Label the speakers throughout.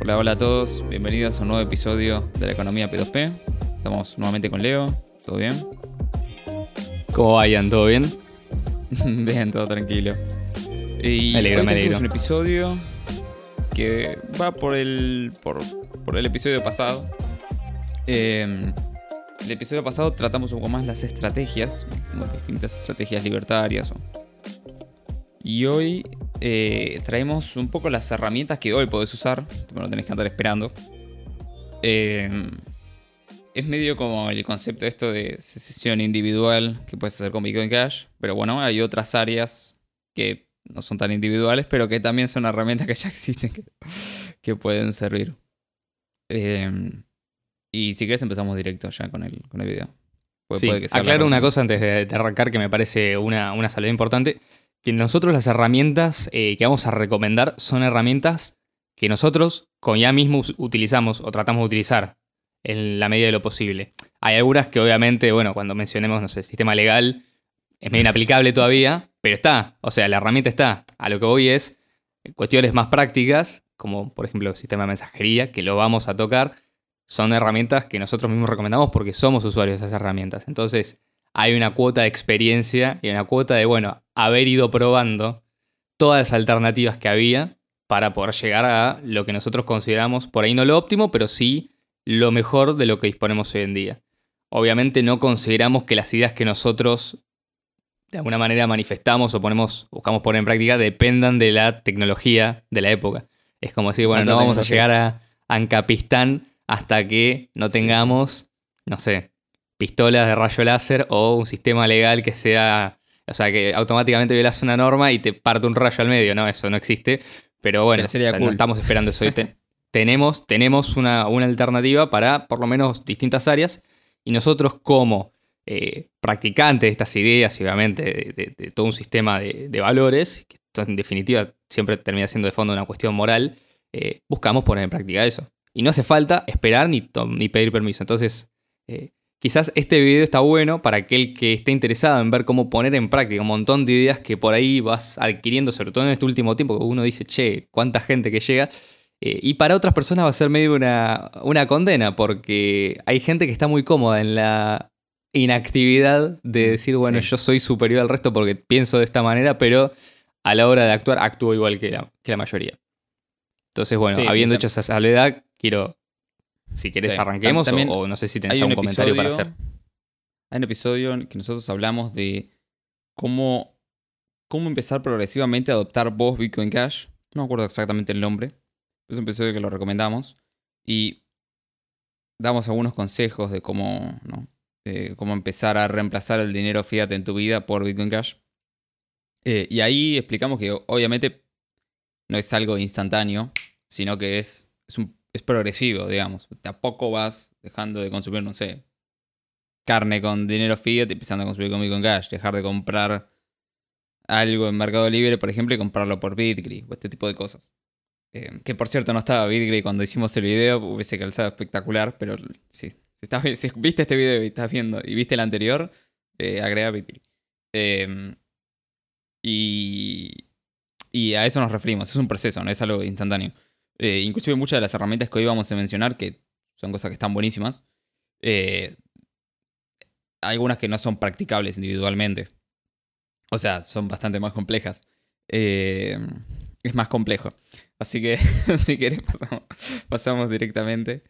Speaker 1: Hola, hola a todos, bienvenidos a un nuevo episodio de la economía P2P. Estamos nuevamente con Leo, ¿todo bien?
Speaker 2: ¿Cómo vayan? ¿Todo bien?
Speaker 1: bien, todo tranquilo. Y
Speaker 2: Me alegro,
Speaker 1: hoy
Speaker 2: me
Speaker 1: tenemos
Speaker 2: alegro.
Speaker 1: un episodio que va por el, por, por el episodio pasado. Eh, el episodio pasado tratamos un poco más las estrategias, como distintas estrategias libertarias. o- Y hoy eh, traemos un poco las herramientas que hoy podés usar, no tenés que andar esperando. Eh, es medio como el concepto esto de secesión individual que puedes hacer con Bitcoin Cash, pero bueno, hay otras áreas que no son tan individuales, pero que también son herramientas que ya existen que, que pueden servir. Eh, y si quieres empezamos directo ya con el, con el video.
Speaker 2: Sí,
Speaker 1: puede que sea
Speaker 2: aclaro una cosa antes de, de arrancar que me parece una, una salvedad importante, que nosotros las herramientas eh, que vamos a recomendar son herramientas que nosotros con ya mismo utilizamos o tratamos de utilizar en la medida de lo posible. Hay algunas que obviamente, bueno, cuando mencionemos, no sé, sistema legal, es medio inaplicable todavía, pero está, o sea, la herramienta está. A lo que voy es cuestiones más prácticas, como por ejemplo el sistema de mensajería, que lo vamos a tocar, son herramientas que nosotros mismos recomendamos porque somos usuarios de esas herramientas. Entonces, hay una cuota de experiencia y una cuota de, bueno, haber ido probando todas las alternativas que había para poder llegar a lo que nosotros consideramos, por ahí no lo óptimo, pero sí lo mejor de lo que disponemos hoy en día. Obviamente no consideramos que las ideas que nosotros de alguna manera manifestamos o ponemos, buscamos poner en práctica dependan de la tecnología de la época. Es como decir, bueno, no vamos a llegar a Ancapistán hasta que no tengamos, no sé, pistolas de rayo láser o un sistema legal que sea, o sea, que automáticamente violas una norma y te parte un rayo al medio, ¿no? Eso no existe. Pero bueno,
Speaker 1: Pero sería
Speaker 2: o sea, no estamos esperando eso. Te- tenemos tenemos una, una alternativa para por lo menos distintas áreas y nosotros como eh, practicantes de estas ideas y obviamente de, de- de todo un sistema de, de valores, que esto en definitiva siempre termina siendo de fondo una cuestión moral, eh, buscamos poner en práctica eso. Y no hace falta esperar ni, ni pedir permiso. Entonces, eh, quizás este video está bueno para aquel que esté interesado en ver cómo poner en práctica un montón de ideas que por ahí vas adquiriendo, sobre todo en este último tiempo, que uno dice, che, cuánta gente que llega. Eh, y para otras personas va a ser medio una, una condena, porque hay gente que está muy cómoda en la inactividad de decir, bueno,
Speaker 1: Sí.
Speaker 2: yo soy superior al resto porque pienso de esta manera, pero a la hora de actuar actúo igual que la, que la mayoría. Entonces, bueno,
Speaker 1: Sí,
Speaker 2: habiendo hecho esa salvedad, quiero, si querés,
Speaker 1: Sí,
Speaker 2: arranquemos
Speaker 1: también
Speaker 2: o, o no sé si tenés algún comentario para hacer.
Speaker 1: Hay un episodio en que nosotros hablamos de cómo, cómo empezar progresivamente a adoptar vos Bitcoin Cash. No me acuerdo exactamente el nombre. Es un episodio que lo recomendamos. Y damos algunos consejos de cómo, ¿no? de cómo empezar a reemplazar el dinero fiat en tu vida por Bitcoin Cash. Eh, y ahí explicamos que obviamente no es algo instantáneo, sino que es, es, un- es progresivo, digamos. De a poco vas dejando de consumir, no sé, carne con dinero fiat empezando a consumir con Bitcoin Cash. Dejar de comprar algo en Mercado Libre, por ejemplo, y comprarlo por Bitgri o este tipo de cosas. Eh, que por cierto no estaba Bitgri cuando hicimos el video, hubiese calzado espectacular, pero si, si, estás viste este video y estás viendo y viste el anterior, eh, agrega Bitgri. Eh, y, y a eso nos referimos, es un proceso, no es algo instantáneo. Eh, inclusive muchas de las herramientas que hoy vamos a mencionar, que son cosas que están buenísimas, eh, algunas que no son practicables individualmente. O sea, son bastante más complejas. Eh, es más complejo. Así que, si querés, pasamos, directamente.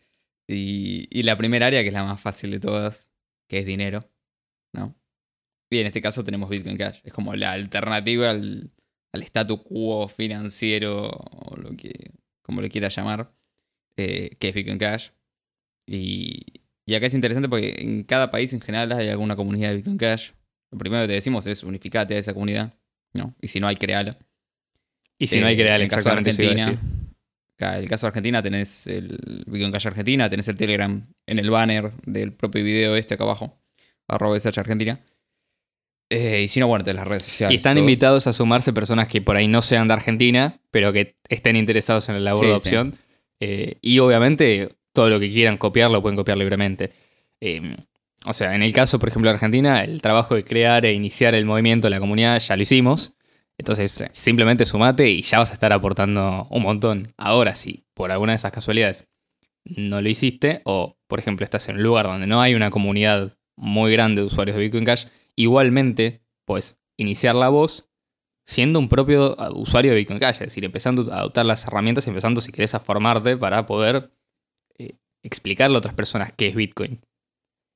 Speaker 1: Y, y la primera área, que es la más fácil de todas, que es dinero. ¿No? Y en este caso tenemos Bitcoin Cash. Es como la alternativa al, al statu quo financiero, o lo que, como le quieras llamar, eh, que es Bitcoin Cash. Y, y acá es interesante porque en cada país en general hay alguna comunidad de Bitcoin Cash. Lo primero que te decimos es unificate a esa comunidad. ¿no? Y si no hay, créala.
Speaker 2: Y si no hay
Speaker 1: Eh,
Speaker 2: crear
Speaker 1: en el caso de Argentina, acá, en el caso de Argentina tenés el Bitcoin Cash Argentina, tenés el Telegram en el banner del propio video este acá abajo, arroba SH Argentina. Eh, y si no, bueno, de las redes sociales.
Speaker 2: Y están
Speaker 1: todo.
Speaker 2: invitados a sumarse personas que por ahí no sean de Argentina, pero que estén interesados en la labor
Speaker 1: Sí,
Speaker 2: de
Speaker 1: sí.
Speaker 2: adopción. Eh, y obviamente todo lo que quieran copiar lo pueden copiar libremente. Eh, o sea, en el caso, por ejemplo, de Argentina, el trabajo de crear e iniciar el movimiento de la comunidad ya lo hicimos. Entonces, simplemente sumate y ya vas a estar aportando un montón. Ahora, si por alguna de esas casualidades no lo hiciste, o por ejemplo estás en un lugar donde no hay una comunidad muy grande de usuarios de Bitcoin Cash, igualmente, pues iniciar la voz siendo un propio usuario de Bitcoin Cash, es decir, empezando a adoptar las herramientas, empezando si querés a formarte para poder eh, explicarle a otras personas qué es Bitcoin.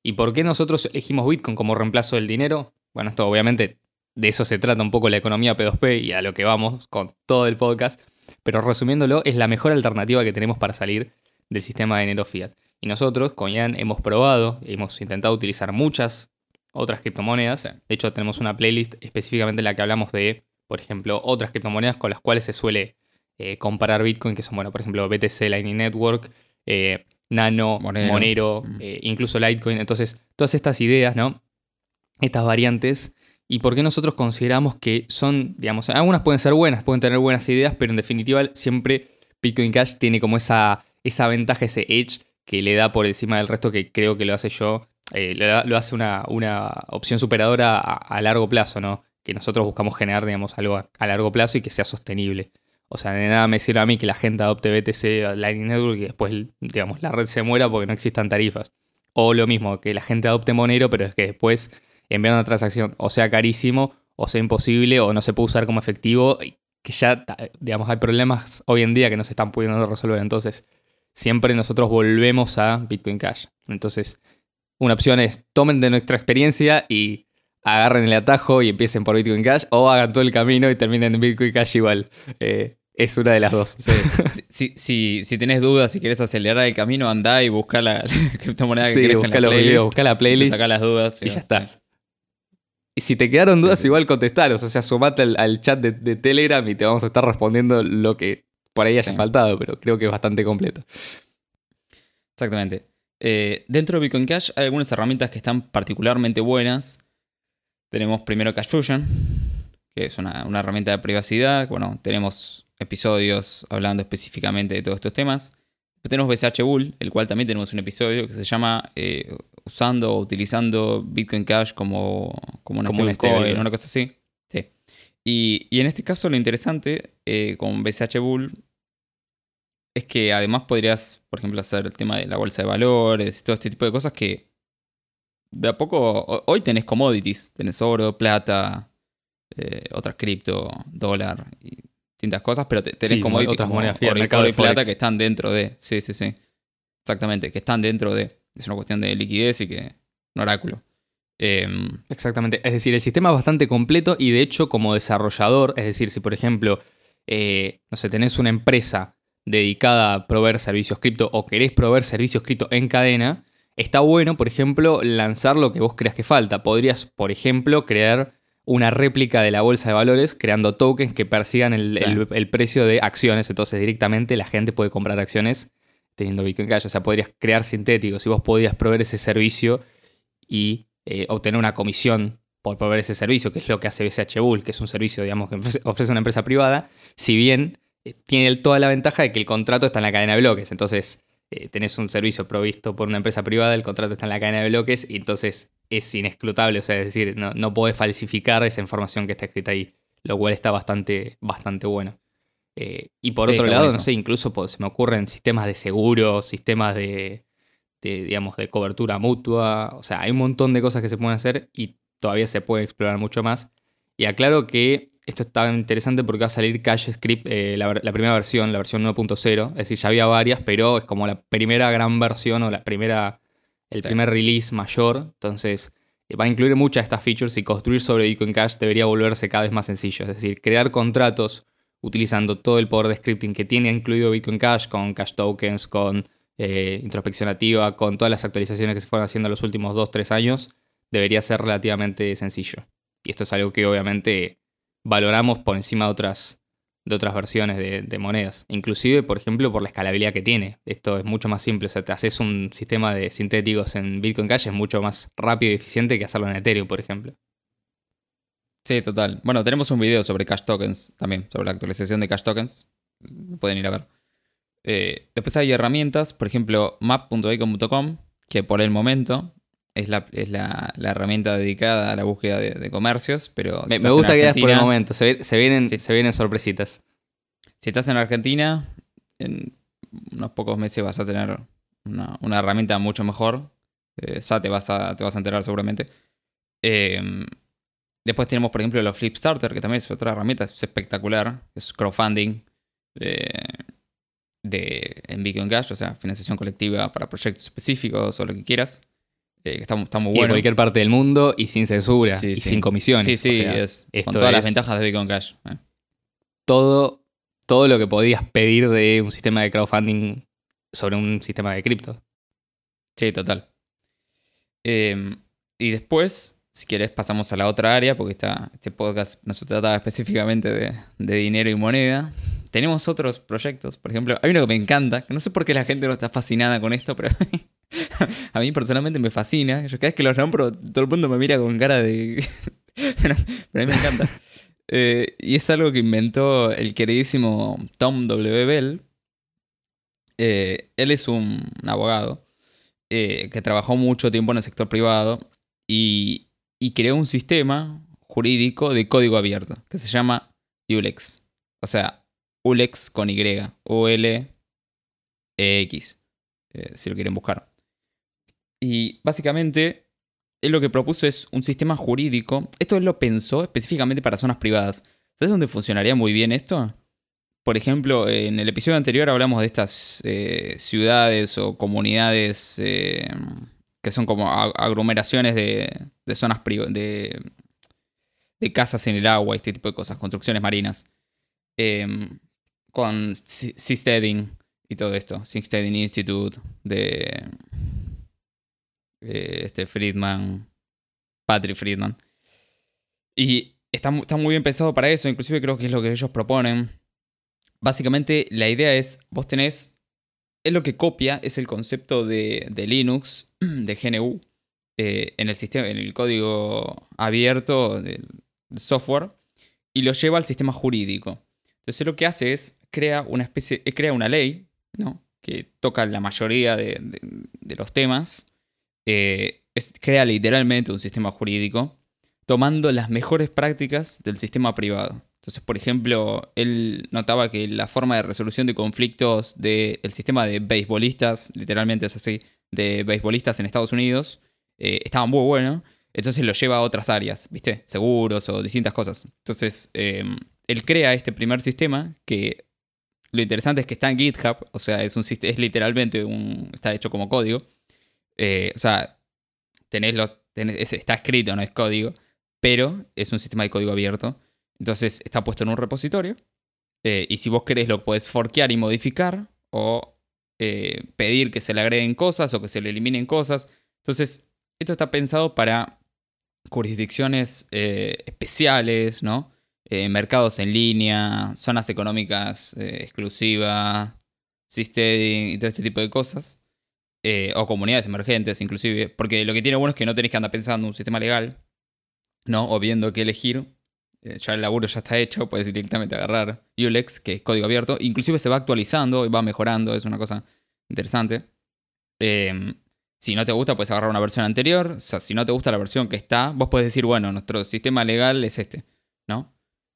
Speaker 2: ¿Y por qué nosotros elegimos Bitcoin como reemplazo del dinero? Bueno, esto obviamente de eso se trata un poco la economía P2P y a lo que vamos con todo el podcast, pero resumiéndolo, es la mejor alternativa que tenemos para salir del sistema de dinero fiat. Y nosotros con Ian hemos probado, hemos intentado utilizar muchas otras criptomonedas. De hecho, tenemos una playlist específicamente en la que hablamos de, por ejemplo, otras criptomonedas con las cuales se suele eh, comparar Bitcoin, que son, bueno, por ejemplo, BTC Lightning Network, eh, Nano, Monero, mm. eh, incluso Litecoin. Entonces, todas estas ideas, ¿no? Estas variantes. ¿Y por qué nosotros consideramos que son, digamos, algunas pueden ser buenas, pueden tener buenas ideas, pero en definitiva siempre Bitcoin Cash tiene como esa, esa ventaja, ese edge que le da por encima del resto que creo que lo hace yo, eh, lo, hace una, una opción superadora a, largo plazo, ¿no? Que nosotros buscamos generar, digamos, algo a, largo plazo y que sea sostenible. O sea, de nada me sirve a mí que la gente adopte BTC Lightning Network y después, digamos, la red se muera porque no existan tarifas. O lo mismo, que la gente adopte Monero, pero es que después enviar una transacción o sea carísimo, o sea imposible, o no se puede usar como efectivo, que ya, digamos, hay problemas hoy en día que no se están pudiendo resolver. Entonces, siempre nosotros volvemos a Bitcoin Cash. Entonces, una opción es tomen de nuestra experiencia y agarren el atajo y empiecen por Bitcoin Cash o hagan todo el camino y terminen en Bitcoin Cash igual. Eh, es una de las dos.
Speaker 1: si, si, si, tenés dudas, si quieres acelerar el camino, andá y busca la, criptomoneda que querés en la
Speaker 2: playlist. busca la playlist.
Speaker 1: Saca las dudas.
Speaker 2: Y, ya estás. Y si te quedaron dudas, igual contestaros. O sea, sumate al, chat de, Telegram y te vamos a estar respondiendo lo que por ahí haya faltado, pero creo que es bastante completo.
Speaker 1: Exactamente. Eh, dentro de Bitcoin Cash hay algunas herramientas que están particularmente buenas. Tenemos primero Cash Fusion, que es una, herramienta de privacidad. Bueno, tenemos episodios hablando específicamente de todos estos temas. tenemos BCH Bull, el cual también tenemos un episodio que se llama eh, Usando o utilizando Bitcoin Cash como, como una stablecoin, una cosa así. Sí. Y, en este caso lo interesante eh, con BCH Bull es que además podrías, por ejemplo, hacer el tema de la bolsa de valores y todo este tipo de cosas que de a poco, hoy tenés commodities, tenés oro, plata, eh, otras cripto, dólar y distintas cosas, pero tenés commodities
Speaker 2: otras monedas
Speaker 1: oro, y plata que están dentro de, sí, sí, sí, exactamente, que están dentro de, es una cuestión de liquidez y que un oráculo.
Speaker 2: Em, Exactamente, es decir, el sistema es bastante completo y de hecho como desarrollador, es decir, si por ejemplo, eh, no sé, tenés una empresa dedicada a proveer servicios cripto o querés proveer servicios cripto en cadena, está bueno, por ejemplo, lanzar lo que vos creas que falta. Podrías, por ejemplo, crear una réplica de la bolsa de valores creando tokens que persigan el, precio de acciones. Entonces directamente la gente puede comprar acciones teniendo Bitcoin Cash. O sea, podrías crear sintéticos y vos podrías proveer ese servicio y eh, obtener una comisión por proveer ese servicio, que es lo que hace BCH Bull, que es un servicio, digamos, que ofrece una empresa privada. Si bien tiene toda la ventaja de que el contrato está en la cadena de bloques. Entonces, eh, tenés un servicio provisto por una empresa privada, el contrato está en la cadena de bloques y entonces es inescrutable. O sea, es decir, no, no podés falsificar esa información que está escrita ahí, lo cual está bastante, bastante bueno. Eh, y por otro lado, no sé, incluso se me ocurren sistemas de seguro, sistemas de, digamos, de cobertura mutua. O sea, hay un montón de cosas que se pueden hacer y todavía se puede explorar mucho más. Y aclaro que esto está interesante porque va a salir Cash Script, eh, la, primera versión, la versión 9.0. Es decir, ya había varias, pero es como la primera gran versión o la primera, el primer release mayor. Entonces, eh, va a incluir muchas de estas features y construir sobre Bitcoin Cash debería volverse cada vez más sencillo. Es decir, crear contratos utilizando todo el poder de scripting que tiene incluido Bitcoin Cash, con cash tokens, con eh, introspección activa, con todas las actualizaciones que se fueron haciendo en los últimos 2-3 años, debería ser relativamente sencillo. Y esto es algo que obviamente valoramos por encima de otras, de otras versiones de, monedas. Inclusive, por ejemplo, por la escalabilidad que tiene. Esto es mucho más simple. O sea, te haces un sistema de sintéticos en Bitcoin Cash, es mucho más rápido y eficiente que hacerlo en Ethereum, por ejemplo.
Speaker 1: Sí, total. Bueno, tenemos un video sobre cash tokens también, sobre la actualización de cash tokens. Pueden ir a ver. Eh, después hay herramientas, por ejemplo, map.icon.com, que por el momento es la, es la, la herramienta dedicada a la búsqueda de, de comercios, pero... si
Speaker 2: Me, gusta que por el momento. Se, vienen,
Speaker 1: Sí.
Speaker 2: se vienen sorpresitas.
Speaker 1: Si estás en Argentina, en unos pocos meses vas a tener una, una herramienta mucho mejor. Eh, ya te vas, a, te vas a enterar seguramente. Eh, después tenemos, por ejemplo, los Flipstarter, que también es otra herramienta, es espectacular. Es crowdfunding de, de, en Bitcoin Cash, o sea, financiación colectiva para proyectos específicos o lo que quieras. Eh, está, está muy
Speaker 2: Y en
Speaker 1: bueno.
Speaker 2: cualquier parte del mundo y sin censura
Speaker 1: Sí,
Speaker 2: y
Speaker 1: sí.
Speaker 2: sin comisiones.
Speaker 1: Sí, sí,
Speaker 2: O sea,
Speaker 1: es,
Speaker 2: esto
Speaker 1: con todas las ventajas de Bitcoin Cash. eh.
Speaker 2: todo, todo lo que podías pedir de un sistema de crowdfunding sobre un sistema de cripto.
Speaker 1: Sí, total. Eh, y después, si quieres, pasamos a la otra área, porque esta, este podcast no se trata específicamente de, de dinero y moneda. Tenemos otros proyectos, por ejemplo, hay uno que me encanta, que no sé por qué la gente no está fascinada con esto, pero a mí personalmente me fascina. Yo cada vez que los nombro, todo el mundo me mira con cara de... pero, a mí me encanta. Eh, y es algo que inventó el queridísimo Tom W. Bell. Eh, él es un, abogado eh, que trabajó mucho tiempo en el sector privado y, y creó un sistema jurídico de código abierto que se llama ULEX. O sea, ULEX con Y, U-L-E-X, eh, si lo quieren buscar. Y básicamente, él lo que propuso es un sistema jurídico. Esto él lo pensó específicamente para zonas privadas. ¿Sabes dónde funcionaría muy bien esto? Por ejemplo, en el episodio anterior hablamos de estas eh, ciudades o comunidades eh, que son como ag- aglomeraciones de, de zonas de, de casas en el agua, este tipo de cosas, construcciones marinas. Em, con Seasteading y todo esto, Seasteading Institute de eh, este Friedman, Patrick Friedman. Y está, mu- está muy bien pensado para eso, inclusive creo que es lo que ellos proponen. Básicamente la idea es, vos tenés, es lo que copia, es el concepto de, de Linux, de GNU, eh, en el sistema, en el código abierto del software, y lo lleva al sistema jurídico. Entonces lo que hace es, crea una especie, eh, crea una ley, ¿no? Que toca la mayoría de- de los temas, eh, crea literalmente un sistema jurídico, tomando las mejores prácticas del sistema privado. Entonces, por ejemplo, él notaba que la forma de resolución de conflictos del sistema de beisbolistas, literalmente es así, de beisbolistas en Estados Unidos, eh, estaba muy bueno. Entonces lo lleva a otras áreas, ¿viste? Seguros o distintas cosas. Entonces, eh, él crea este primer sistema que lo interesante es que está en GitHub, o sea, es, un, es literalmente un. está hecho como código. Eh, o sea, tenés los. tenés- es- está escrito, no es código, pero es un sistema de código abierto. Entonces está puesto en un repositorio. eh, y si vos querés, lo podés forkear y modificar. O eh, pedir que se le agreguen cosas o que se le eliminen cosas. Entonces, esto está pensado para jurisdicciones especiales, ¿no? Mercados en línea, zonas económicas exclusivas, seasteading y todo este tipo de cosas. Eh, o comunidades emergentes, inclusive. Porque lo que tiene bueno es que no tenés que andar pensando en un sistema legal, ¿no? O viendo qué elegir. Eh, ya el laburo ya está hecho, puedes directamente agarrar ULEX, que es código abierto. Inclusive se va actualizando y va mejorando, es una cosa interesante. Eh, si no te gusta, puedes agarrar una versión anterior. O sea, si no te gusta la versión que está, vos puedes decir, bueno, nuestro sistema legal es este, ¿no?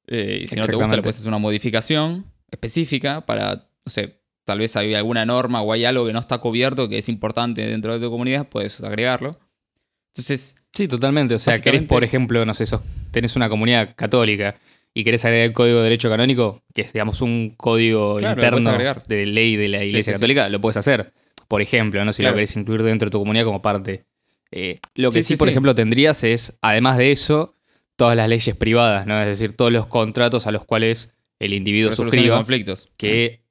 Speaker 1: Eh, y si no te gusta, le puedes hacer una modificación específica para, no sé, tal vez hay alguna norma o hay algo que no está cubierto que es importante dentro de tu comunidad, puedes agregarlo. Entonces,
Speaker 2: Sí, totalmente. O sea, querés, por ejemplo, no sé, sos- tenés una comunidad católica y querés agregar el código de derecho canónico, que es, digamos, un código
Speaker 1: Claro,
Speaker 2: interno de ley de la Iglesia
Speaker 1: sí, sí.
Speaker 2: Católica, lo puedes hacer. Por ejemplo, ¿no? Si
Speaker 1: Claro.
Speaker 2: lo querés incluir dentro de tu comunidad como parte. Eh, lo que
Speaker 1: Sí,
Speaker 2: por ejemplo, tendrías es, además de eso, todas las leyes privadas, ¿no? Es decir, todos los contratos a los cuales el individuo suscriba.
Speaker 1: conflictos.
Speaker 2: Que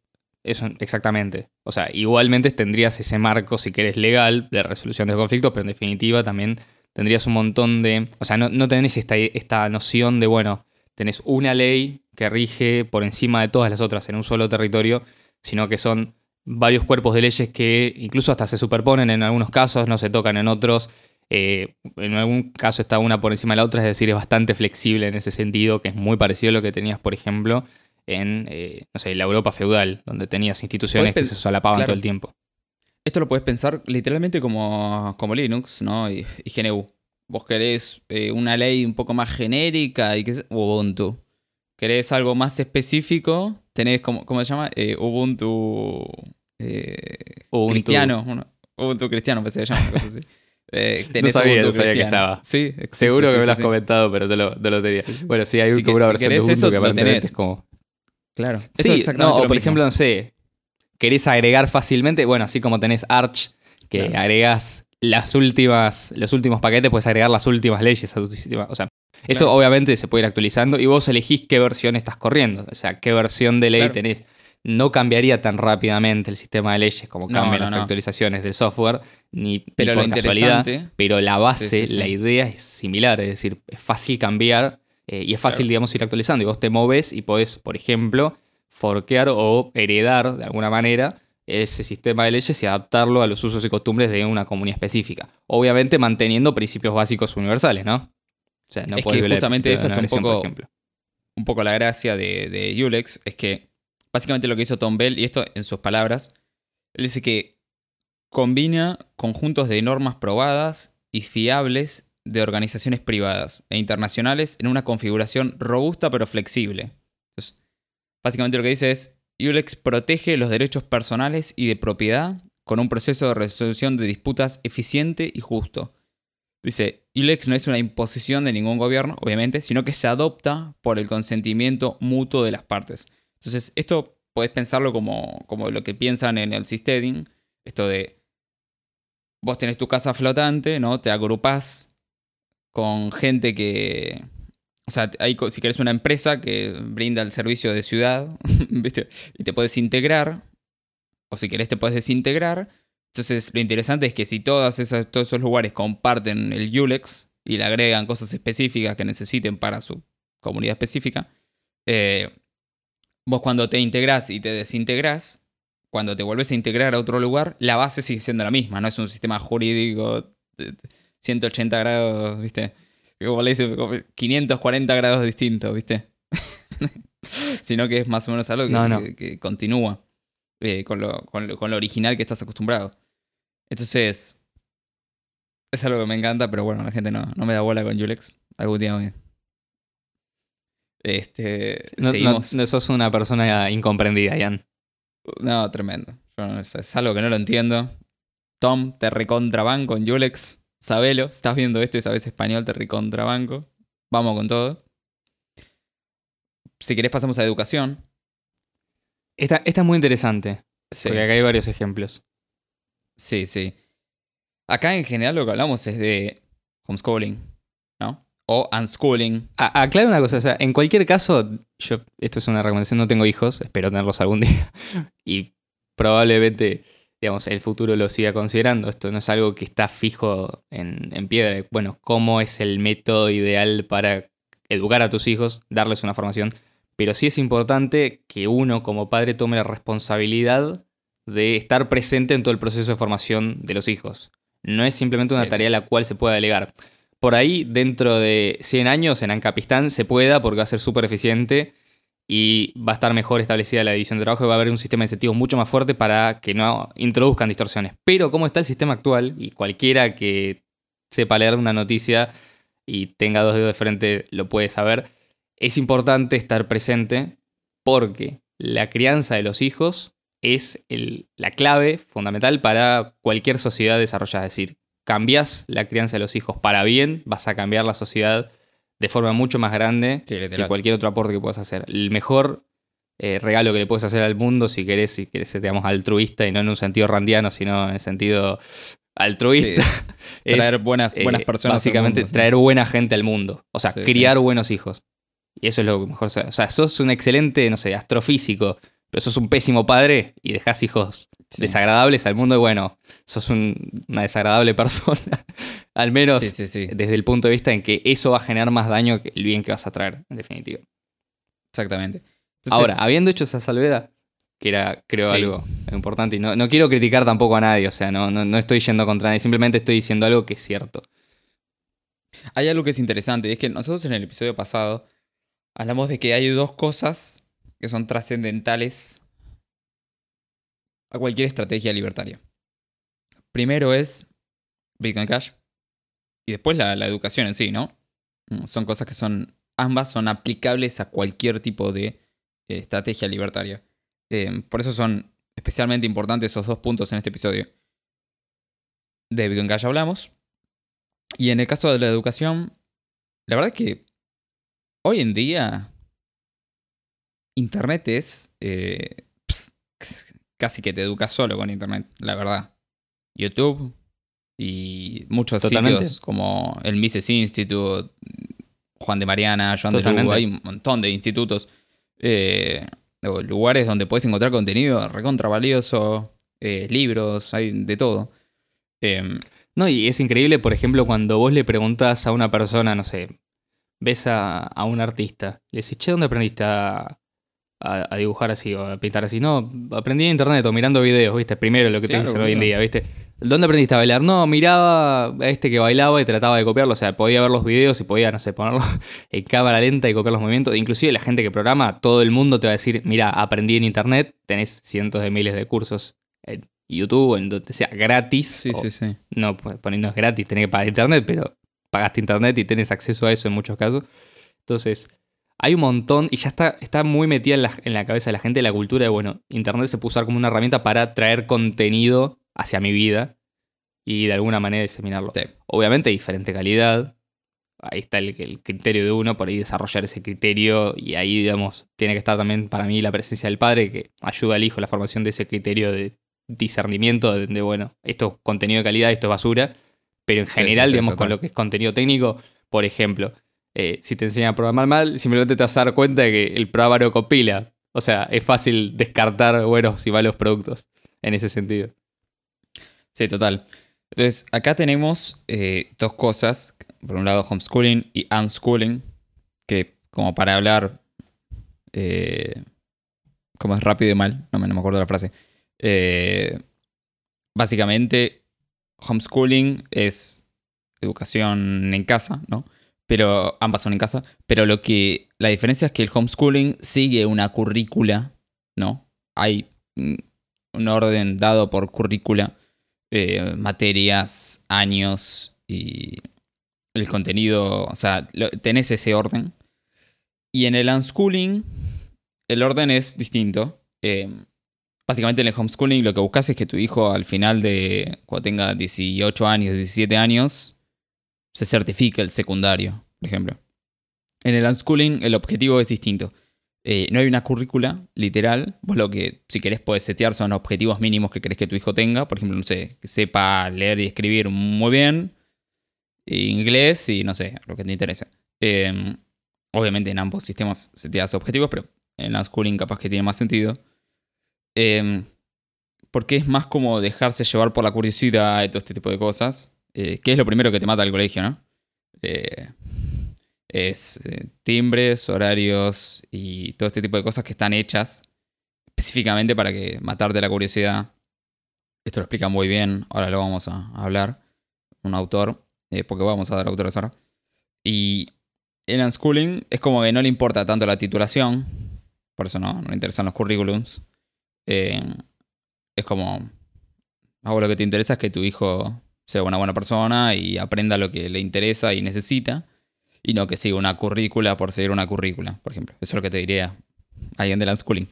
Speaker 2: eso, exactamente. O sea, igualmente tendrías ese marco, si querés, legal de resolución de conflictos, pero en definitiva también tendrías un montón de. O sea, no, no tenés esta, esta noción de, bueno, tenés una ley que rige por encima de todas las otras en un solo territorio, sino que son varios cuerpos de leyes que incluso hasta se superponen en algunos casos, no se tocan en otros. Eh, en algún caso está una por encima de la otra, es decir, es bastante flexible en ese sentido, que es muy parecido a lo que tenías, por ejemplo, en eh, no sé, la Europa feudal, donde tenías instituciones que se solapaban
Speaker 1: claro.
Speaker 2: todo el tiempo.
Speaker 1: Esto lo puedes pensar literalmente como, como Linux, ¿no? Y, y GNU. Vos querés eh, una ley un poco más genérica y que es Ubuntu. Querés algo más específico, tenés, como, ¿cómo se llama? Eh, Ubuntu,
Speaker 2: Ubuntu.
Speaker 1: cristiano. Uno- Ubuntu cristiano, pues se llama, una cosa así. Eh,
Speaker 2: No sabía, no sabía que estaba.
Speaker 1: Sí, existe,
Speaker 2: Seguro que me lo has
Speaker 1: sí.
Speaker 2: comentado, pero te lo, te lo tenía.
Speaker 1: Sí.
Speaker 2: Bueno, sí, hay
Speaker 1: Si que-
Speaker 2: como una
Speaker 1: si
Speaker 2: versión de Ubuntu
Speaker 1: eso,
Speaker 2: que aparentemente es como...
Speaker 1: Claro. Es
Speaker 2: Sí,
Speaker 1: exactamente
Speaker 2: no, o por ejemplo, no sé, querés agregar fácilmente, bueno, así como tenés Arch, que
Speaker 1: Claro.
Speaker 2: agregas las últimas, los últimos paquetes, puedes agregar las últimas leyes a tu sistema. O sea, esto
Speaker 1: Claro.
Speaker 2: obviamente se puede ir actualizando y vos elegís qué versión estás corriendo, o sea, qué versión de ley
Speaker 1: Claro.
Speaker 2: tenés. No cambiaría tan rápidamente el sistema de leyes como cambian
Speaker 1: no,
Speaker 2: las
Speaker 1: no.
Speaker 2: actualizaciones del software, ni,
Speaker 1: Pero
Speaker 2: por casualidad. Pero la base,
Speaker 1: Sí, sí, sí.
Speaker 2: la idea es similar, es decir, es fácil cambiar eh, y es fácil,
Speaker 1: Claro.
Speaker 2: digamos, ir actualizando. Y vos te moves y podés, por ejemplo, forquear o heredar de alguna manera ese sistema de leyes y adaptarlo a los usos y costumbres de una comunidad específica. Obviamente manteniendo principios básicos universales, ¿no? O sea, no
Speaker 1: Es
Speaker 2: podés
Speaker 1: que justamente esa es un poco-
Speaker 2: ejemplo.
Speaker 1: un poco la gracia de, de Ulex es que básicamente lo que hizo Tom Bell, y esto en sus palabras, él dice que combina conjuntos de normas probadas y fiables de organizaciones privadas e internacionales en una configuración robusta pero flexible. Entonces, básicamente lo que dice es, Ulex protege los derechos personales y de propiedad con un proceso de resolución de disputas eficiente y justo. Dice, Ulex no es una imposición de ningún gobierno, obviamente, sino que se adopta por el consentimiento mutuo de las partes. Entonces, esto podés pensarlo como, como lo que piensan en el seasteading, esto de, vos tenés tu casa flotante, ¿no? Te agrupás con gente que... O sea, hay, si querés una empresa que brinda el servicio de ciudad, ¿viste? Y te puedes integrar, o si querés te puedes desintegrar. Entonces, lo interesante es que si todas todos esos lugares comparten el Ulex y le agregan cosas específicas que necesiten para su comunidad específica, eh, vos cuando te integrás y te desintegrás, cuando te vuelves a integrar a otro lugar, la base sigue siendo la misma, no es un sistema jurídico 180 grados, ¿viste? Como le dice, como 540 grados distintos, ¿viste? Sino que es más o menos algo que,
Speaker 2: No, no.
Speaker 1: que- que continúa eh, con, lo, con, lo, con lo original que estás acostumbrado. Entonces, es algo que me encanta, pero bueno, la gente no, no me da bola con Ulex. Algún día me... Este,
Speaker 2: No, no,
Speaker 1: seguimos.
Speaker 2: no sos una persona incomprendida, Ian.
Speaker 1: No, tremendo. Yo no- es, es algo que no lo entiendo. Tom, te recontrabanco en Yulex. Sabelo, si estás viendo esto y sabes español, te recontrabanco. Vamos con todo. Si querés pasamos a educación.
Speaker 2: Esta, esta es muy interesante,
Speaker 1: Sí,
Speaker 2: porque acá hay varios ejemplos.
Speaker 1: sí, sí. Acá en general lo que hablamos es de homeschooling, ¿no? O unschooling.
Speaker 2: A- Aclaro una cosa, o sea, en cualquier caso, yo, esto es una recomendación, no tengo hijos, espero tenerlos algún día. Y probablemente, digamos, el futuro lo siga considerando. Esto no es algo que está fijo en, en piedra. Bueno, ¿cómo es el método ideal para educar a tus hijos, darles una formación? Pero sí es importante que uno como padre tome la responsabilidad de estar presente en todo el proceso de formación de los hijos. No es simplemente una
Speaker 1: Sí,
Speaker 2: tarea a la cual se pueda delegar. Por ahí, dentro de 100 años, en Ancapistán se pueda porque va a ser súper eficiente y va a estar mejor establecida la división de trabajo y va a haber un sistema de incentivos mucho más fuerte para que no introduzcan distorsiones. Pero como está el sistema actual, y cualquiera que sepa leer una noticia y tenga dos dedos de frente lo puede saber, es importante estar presente porque la crianza de los hijos es la clave fundamental para cualquier sociedad desarrollada. Es decir, cambias la crianza de los hijos para bien, vas a cambiar la sociedad de forma mucho más grande
Speaker 1: Sí,
Speaker 2: que cualquier otro aporte que puedas hacer. El mejor eh, regalo que le puedes hacer al mundo, si querés, si querés digamos, altruista y no en un sentido randiano, sino en el sentido altruista, es
Speaker 1: Traer buenas,
Speaker 2: eh,
Speaker 1: buenas personas. al
Speaker 2: Básicamente,
Speaker 1: mundo, sí.
Speaker 2: traer buena gente al mundo. O sea, criar buenos hijos. Y eso es lo que mejor. O sea, sos un excelente, no sé, astrofísico, pero sos un pésimo padre y dejás hijos
Speaker 1: Sí.
Speaker 2: desagradables al mundo y bueno, sos un- una desagradable persona. al menos
Speaker 1: Sí, sí, sí.
Speaker 2: desde el punto de vista en que eso va a generar más daño que el bien que vas a traer, en definitiva.
Speaker 1: Exactamente. Entonces,
Speaker 2: Ahora, habiendo hecho esa salvedad, que era, creo, algo importante, y no, no quiero criticar tampoco a nadie, o sea, no, no, no estoy yendo contra nadie, simplemente estoy diciendo algo que es cierto.
Speaker 1: Hay algo que es interesante, y es que nosotros en el episodio pasado hablamos de que hay dos cosas que son trascendentales a cualquier estrategia libertaria. primero es Bitcoin Cash y después la, educación en sí, ¿no? Mm, Son cosas que son, ambas son aplicables a cualquier tipo de eh, estrategia libertaria. Eh, por eso son especialmente importantes esos dos puntos en este episodio. De Bitcoin Cash hablamos. Y en el caso de la educación, la verdad es que hoy en día Internet es... eh, casi que te educas solo con Internet, la verdad. YouTube y muchos
Speaker 2: Totalmente.
Speaker 1: sitios como el Mises Institute, Juan de Mariana, Joan de Lugo,
Speaker 2: Totalmente.
Speaker 1: hay un montón de institutos, eh, o lugares donde puedes encontrar contenido recontra valioso, eh, libros, hay de todo. Em,
Speaker 2: No, y es increíble, por ejemplo, cuando vos le preguntas a una persona, no sé, ves a, a un artista, le decís, che, ¿dónde aprendiste a, a- a dibujar así o a pintar así? No, aprendí en internet o mirando videos, ¿viste? Primero lo que te
Speaker 1: Claro,
Speaker 2: dicen hoy en día, ¿viste? ¿Dónde aprendiste a bailar? No, miraba a este que bailaba y trataba de copiarlo, o sea, podía ver los videos y podía, no sé, ponerlo en cámara lenta y copiar los movimientos. Inclusive la gente que programa, todo el mundo te va a decir, mira, aprendí en internet, tenés cientos de miles de cursos en YouTube, en donde sea gratis.
Speaker 1: sí,
Speaker 2: o-
Speaker 1: sí, sí.
Speaker 2: no, pues, poniendo gratis, tenés que pagar internet, pero pagaste internet y tenés acceso a eso en muchos casos. Entonces, hay un montón, y ya está, está muy metida en la, en la cabeza de la gente la cultura de, bueno, internet se puede usar como una herramienta para traer contenido hacia mi vida y de alguna manera diseminarlo.
Speaker 1: Sí.
Speaker 2: Obviamente, diferente calidad. Ahí está el, el criterio de uno, por ahí desarrollar ese criterio y ahí, digamos, tiene que estar también para mí la presencia del padre que ayuda al hijo en la formación de ese criterio de discernimiento de, de, bueno, esto es contenido de calidad, esto es basura, pero en general,
Speaker 1: sí, sí,
Speaker 2: digamos, con lo que es contenido técnico, por ejemplo, eh, si te enseñan a programar mal, simplemente te vas a dar cuenta de que el programa no compila. O sea, es fácil descartar buenos y malos productos en ese sentido.
Speaker 1: Sí, total. Entonces, acá tenemos eh, dos cosas. Por un lado, homeschooling y unschooling. Que, como para hablar. eh, como es rápido y mal. No me, no me acuerdo la frase. Básicamente, homeschooling es educación en casa, ¿no? Pero ambas son en casa. Pero lo que. La diferencia es que el homeschooling sigue una currícula, ¿no? Hay un orden dado por currícula eh, materias, años y el contenido, o sea, tenés ese orden. Y en el unschooling, el orden es distinto. Eh, básicamente en el homeschooling lo que buscas es que tu hijo al final de, cuando tenga 18 años, 17 años, se certifique el secundario, por ejemplo. En el unschooling el objetivo es distinto. Eh, no hay una currícula literal. Vos lo que, si querés, podés setear son objetivos mínimos que querés que tu hijo tenga. Por ejemplo, no sé, que sepa leer y escribir muy bien. Inglés y no sé, lo que te interese. Eh, obviamente en ambos sistemas seteas objetivos, pero en la schooling capaz que tiene más sentido. Eh, porque es más como dejarse llevar por la curiosidad y todo este tipo de cosas. Eh, que es lo primero que te mata al colegio, ¿no? Eh, es eh, timbres, horarios y todo este tipo de cosas que están hechas específicamente para que matarte la curiosidad. Esto lo explica muy bien, ahora lo vamos a hablar. Un autor, eh, porque vamos a dar autores ahora. Y el unschooling es como que no le importa tanto la titulación, por eso no, no le interesan los currículums. Es como, ahora lo que te interesa es que tu hijo sea una buena persona y aprenda lo que le interesa y necesita y no que siga una currícula por seguir una currícula, por ejemplo. Eso es lo que te diría alguien del unschooling.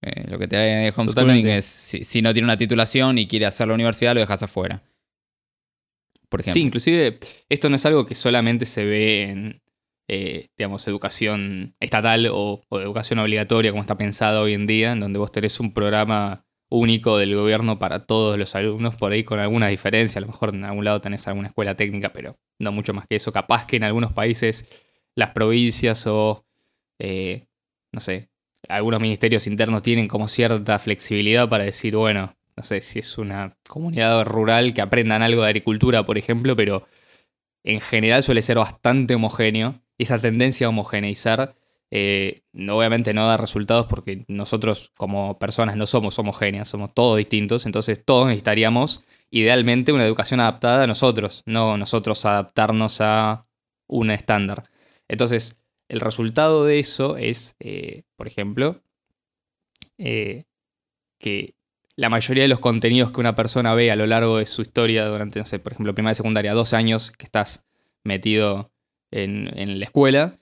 Speaker 1: Eh, lo que te diría de homeschooling
Speaker 2: Totalmente.
Speaker 1: es si, si no tiene una titulación y quiere hacer la universidad, lo dejas afuera. Por ejemplo.
Speaker 2: Sí, inclusive esto no es algo que solamente se ve en, eh, digamos, educación estatal o, o educación obligatoria, como está pensado hoy en día, en donde vos tenés un programa único del gobierno para todos los alumnos, por ahí con alguna diferencia. A lo mejor en algún lado tenés alguna escuela técnica, pero no mucho más que eso. Capaz que en algunos países las provincias o, eh, no sé, algunos ministerios internos tienen como cierta flexibilidad para decir, bueno, no sé si es una comunidad rural que aprendan algo de agricultura, por ejemplo, pero en general suele ser bastante homogéneo. Esa tendencia a homogeneizar, eh, obviamente no da resultados porque nosotros como personas no somos homogéneas, somos todos distintos, entonces todos necesitaríamos idealmente una educación adaptada a nosotros, no nosotros adaptarnos a un estándar. Entonces, el resultado de eso es, eh, por ejemplo, eh, que la mayoría de los contenidos que una persona ve a lo largo de su historia durante, no sé, por ejemplo, primaria secundaria, dos años que estás metido en, la escuela,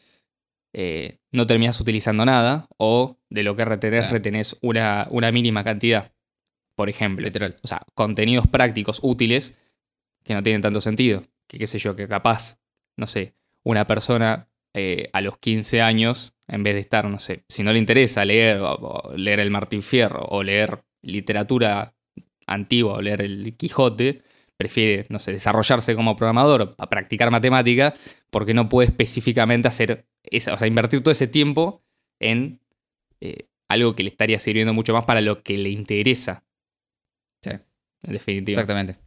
Speaker 2: eh, no terminas utilizando nada o de lo que retenés, retenés una, una mínima cantidad. Por ejemplo.
Speaker 1: Literal.
Speaker 2: O sea, contenidos prácticos útiles que no tienen tanto sentido. Que qué sé yo, que capaz, no sé, una persona eh, a los 15 años, en vez de estar, no sé, si no le interesa leer, leer el Martín Fierro o leer literatura antigua o leer el Quijote, prefiere, no sé, desarrollarse como programador, a practicar matemática, porque no puede específicamente hacer, esa, o sea, invertir todo ese tiempo en eh, algo que le estaría sirviendo mucho más para lo que le interesa.
Speaker 1: Sí.
Speaker 2: En definitiva.
Speaker 1: Exactamente.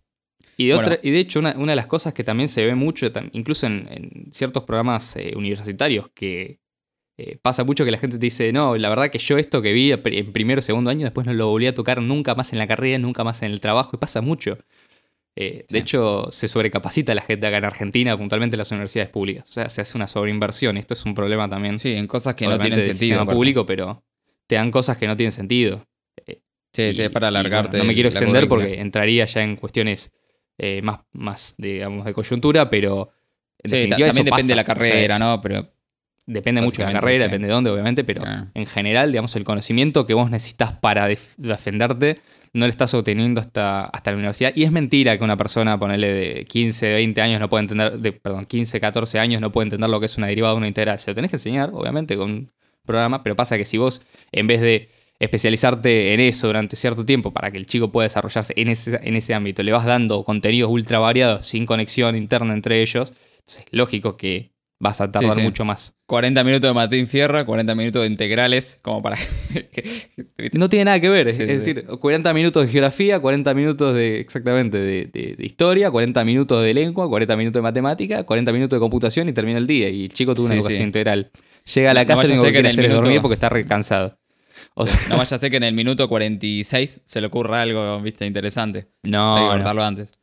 Speaker 2: Y de, otra, y de hecho, una, de las cosas que también se ve mucho, incluso en, ciertos programas eh, universitarios, que eh, pasa mucho que la gente te dice, no, la verdad que yo esto que vi en primero o segundo año, después no lo volví a tocar nunca más en la carrera, nunca más en el trabajo, y pasa mucho. Eh, de hecho, se sobrecapacita la gente acá en Argentina, puntualmente en las universidades públicas. O sea, se hace una sobreinversión. Esto es un problema también.
Speaker 1: Sí, en cosas que no tienen sentido.
Speaker 2: público, pero te dan cosas que no tienen sentido.
Speaker 1: Sí, sí, es para alargarte.
Speaker 2: no me quiero extender porque entraría ya en cuestiones eh, más, más digamos, de coyuntura, pero
Speaker 1: en sí, también depende de la carrera, ¿no? Pero
Speaker 2: depende mucho de la carrera, depende de dónde, obviamente, pero en general, digamos, el conocimiento que vos necesitas para defenderte no lo estás obteniendo hasta, hasta la universidad. Y es mentira que una persona, ponele de 15, 20 años, no puede entender, de, perdón, 15, 14 años, no puede entender lo que es una derivada de una integral. Se lo tenés que enseñar, obviamente, con un programa, pero pasa que si vos, en vez de especializarte en eso durante cierto tiempo para que el chico pueda desarrollarse en ese, en ese ámbito, le vas dando contenidos ultra variados sin conexión interna entre ellos, es lógico que vas a tardar mucho más.
Speaker 1: 40 minutos de Martín Fierra, 40 minutos de integrales, como para...
Speaker 2: no tiene nada que ver, es decir, 40 minutos de geografía, 40 minutos de, exactamente, de, historia, 40 minutos de lengua, 40 minutos de matemática, 40 minutos de computación y termina el día. Y el chico tuvo una educación integral. Llega a la casa y lo único que hacer es dormir porque está recansado.
Speaker 1: O sea, no vaya a ser que en el minuto 46 se le ocurra algo, viste, interesante.
Speaker 2: No.
Speaker 1: Hay que cortarlo antes.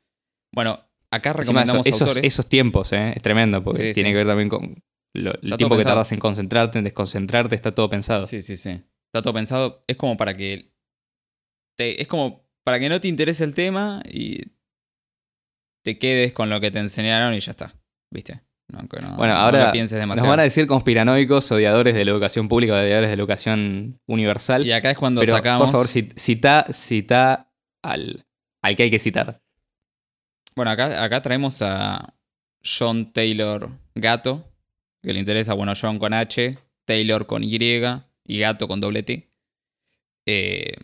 Speaker 1: Bueno, acá recomendamos
Speaker 2: esos,
Speaker 1: autores.
Speaker 2: Esos tiempos, ¿eh? es tremendo, porque tiene que ver también con el tiempo que tardas en concentrarte, en desconcentrarte, está todo pensado.
Speaker 1: Sí, sí, sí. Está todo pensado. Es como para que. es como para que no te interese el tema y te quedes con lo que te enseñaron y ya está. ¿Viste?
Speaker 2: bueno, ahora nos van a decir conspiranoicos, odiadores de la educación pública, odiadores de la educación universal.
Speaker 1: Y acá es cuando sacamos.
Speaker 2: Por favor, cita, cita al, al que hay que citar.
Speaker 1: Bueno, acá, acá traemos a John Taylor Gato, que le interesa, bueno, John con H, Taylor con Y y Gato con doble T. Eh,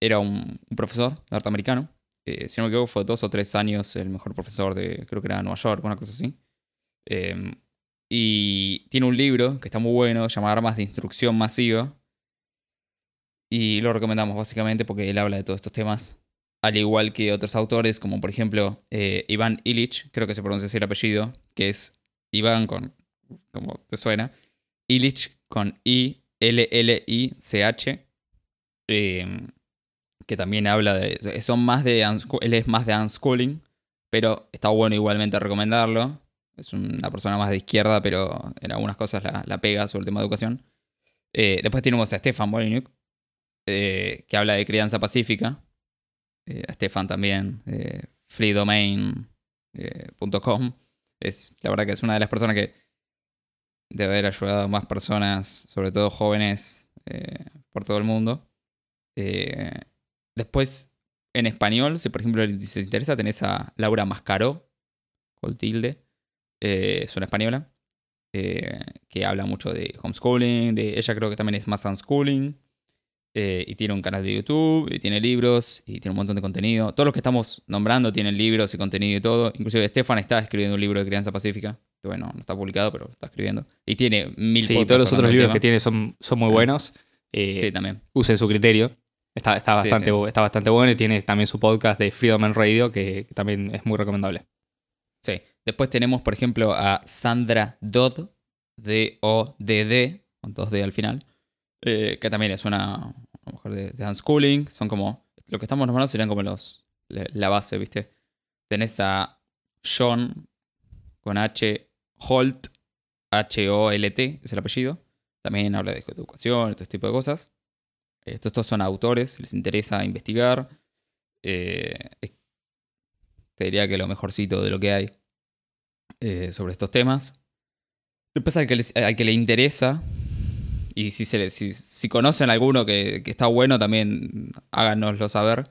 Speaker 1: era un, profesor norteamericano. Eh, si no me equivoco, fue dos o tres años el mejor profesor de, creo que era Nueva York, una cosa así. Em, y tiene un libro que está muy bueno, llamado Armas de Instrucción Masiva. Y lo recomendamos básicamente porque él habla de todos estos temas. Al igual que otros autores, como por ejemplo eh, Iván Illich, creo que se pronuncia así el apellido, que es Iván con, como te suena, Illich con I-L-L-I-C-H, em, que también habla de, son más de, él es más de unschooling, pero está bueno igualmente recomendarlo. Es una persona más de izquierda, pero en algunas cosas la, pega sobre el tema de educación. Eh, después tenemos a Stefan Molyneux, eh, que habla de crianza pacífica. Eh, a Stefan también, freedomain.com. es, la verdad que es una de las personas que debe haber ayudado a más personas, sobre todo jóvenes, por todo el mundo. después, en español, si por ejemplo les interesa, tenés a Laura Mascaró, con tilde eh, es una española, eh, que habla mucho de homeschooling, de ella creo que también es más unschooling, eh, y tiene un canal de YouTube, y tiene libros, y tiene un montón de contenido. Todos los que estamos nombrando tienen libros y contenido y todo. Inclusive Stefan está escribiendo un libro de crianza pacífica. Bueno, no está publicado, pero está escribiendo. Y tiene mil
Speaker 2: Sí, todos los otros libros que tiene son, son muy buenos.
Speaker 1: sí, también.
Speaker 2: Use su criterio. Está, está, bastante, está bastante bueno y tiene también su podcast de Freedom and Radio, que también es muy recomendable.
Speaker 1: Sí. Después tenemos, por ejemplo, a Sandra Dodd, D-O-D-D, con dos D al final, eh, que también es una, a lo mejor de, de unschooling. Son como, lo que estamos nombrando serían como los, la base, ¿viste? Tenés a John con H, Holt, H-O-L-T, es el apellido. También habla de educación, este tipo de cosas. Estos, estos son autores, les interesa investigar. Eh, te diría que lo mejorcito de lo que hay eh, sobre estos temas. Después al que, les- al que le interesa, y si, se le- si, si conocen alguno que, que está bueno, también háganoslo saber.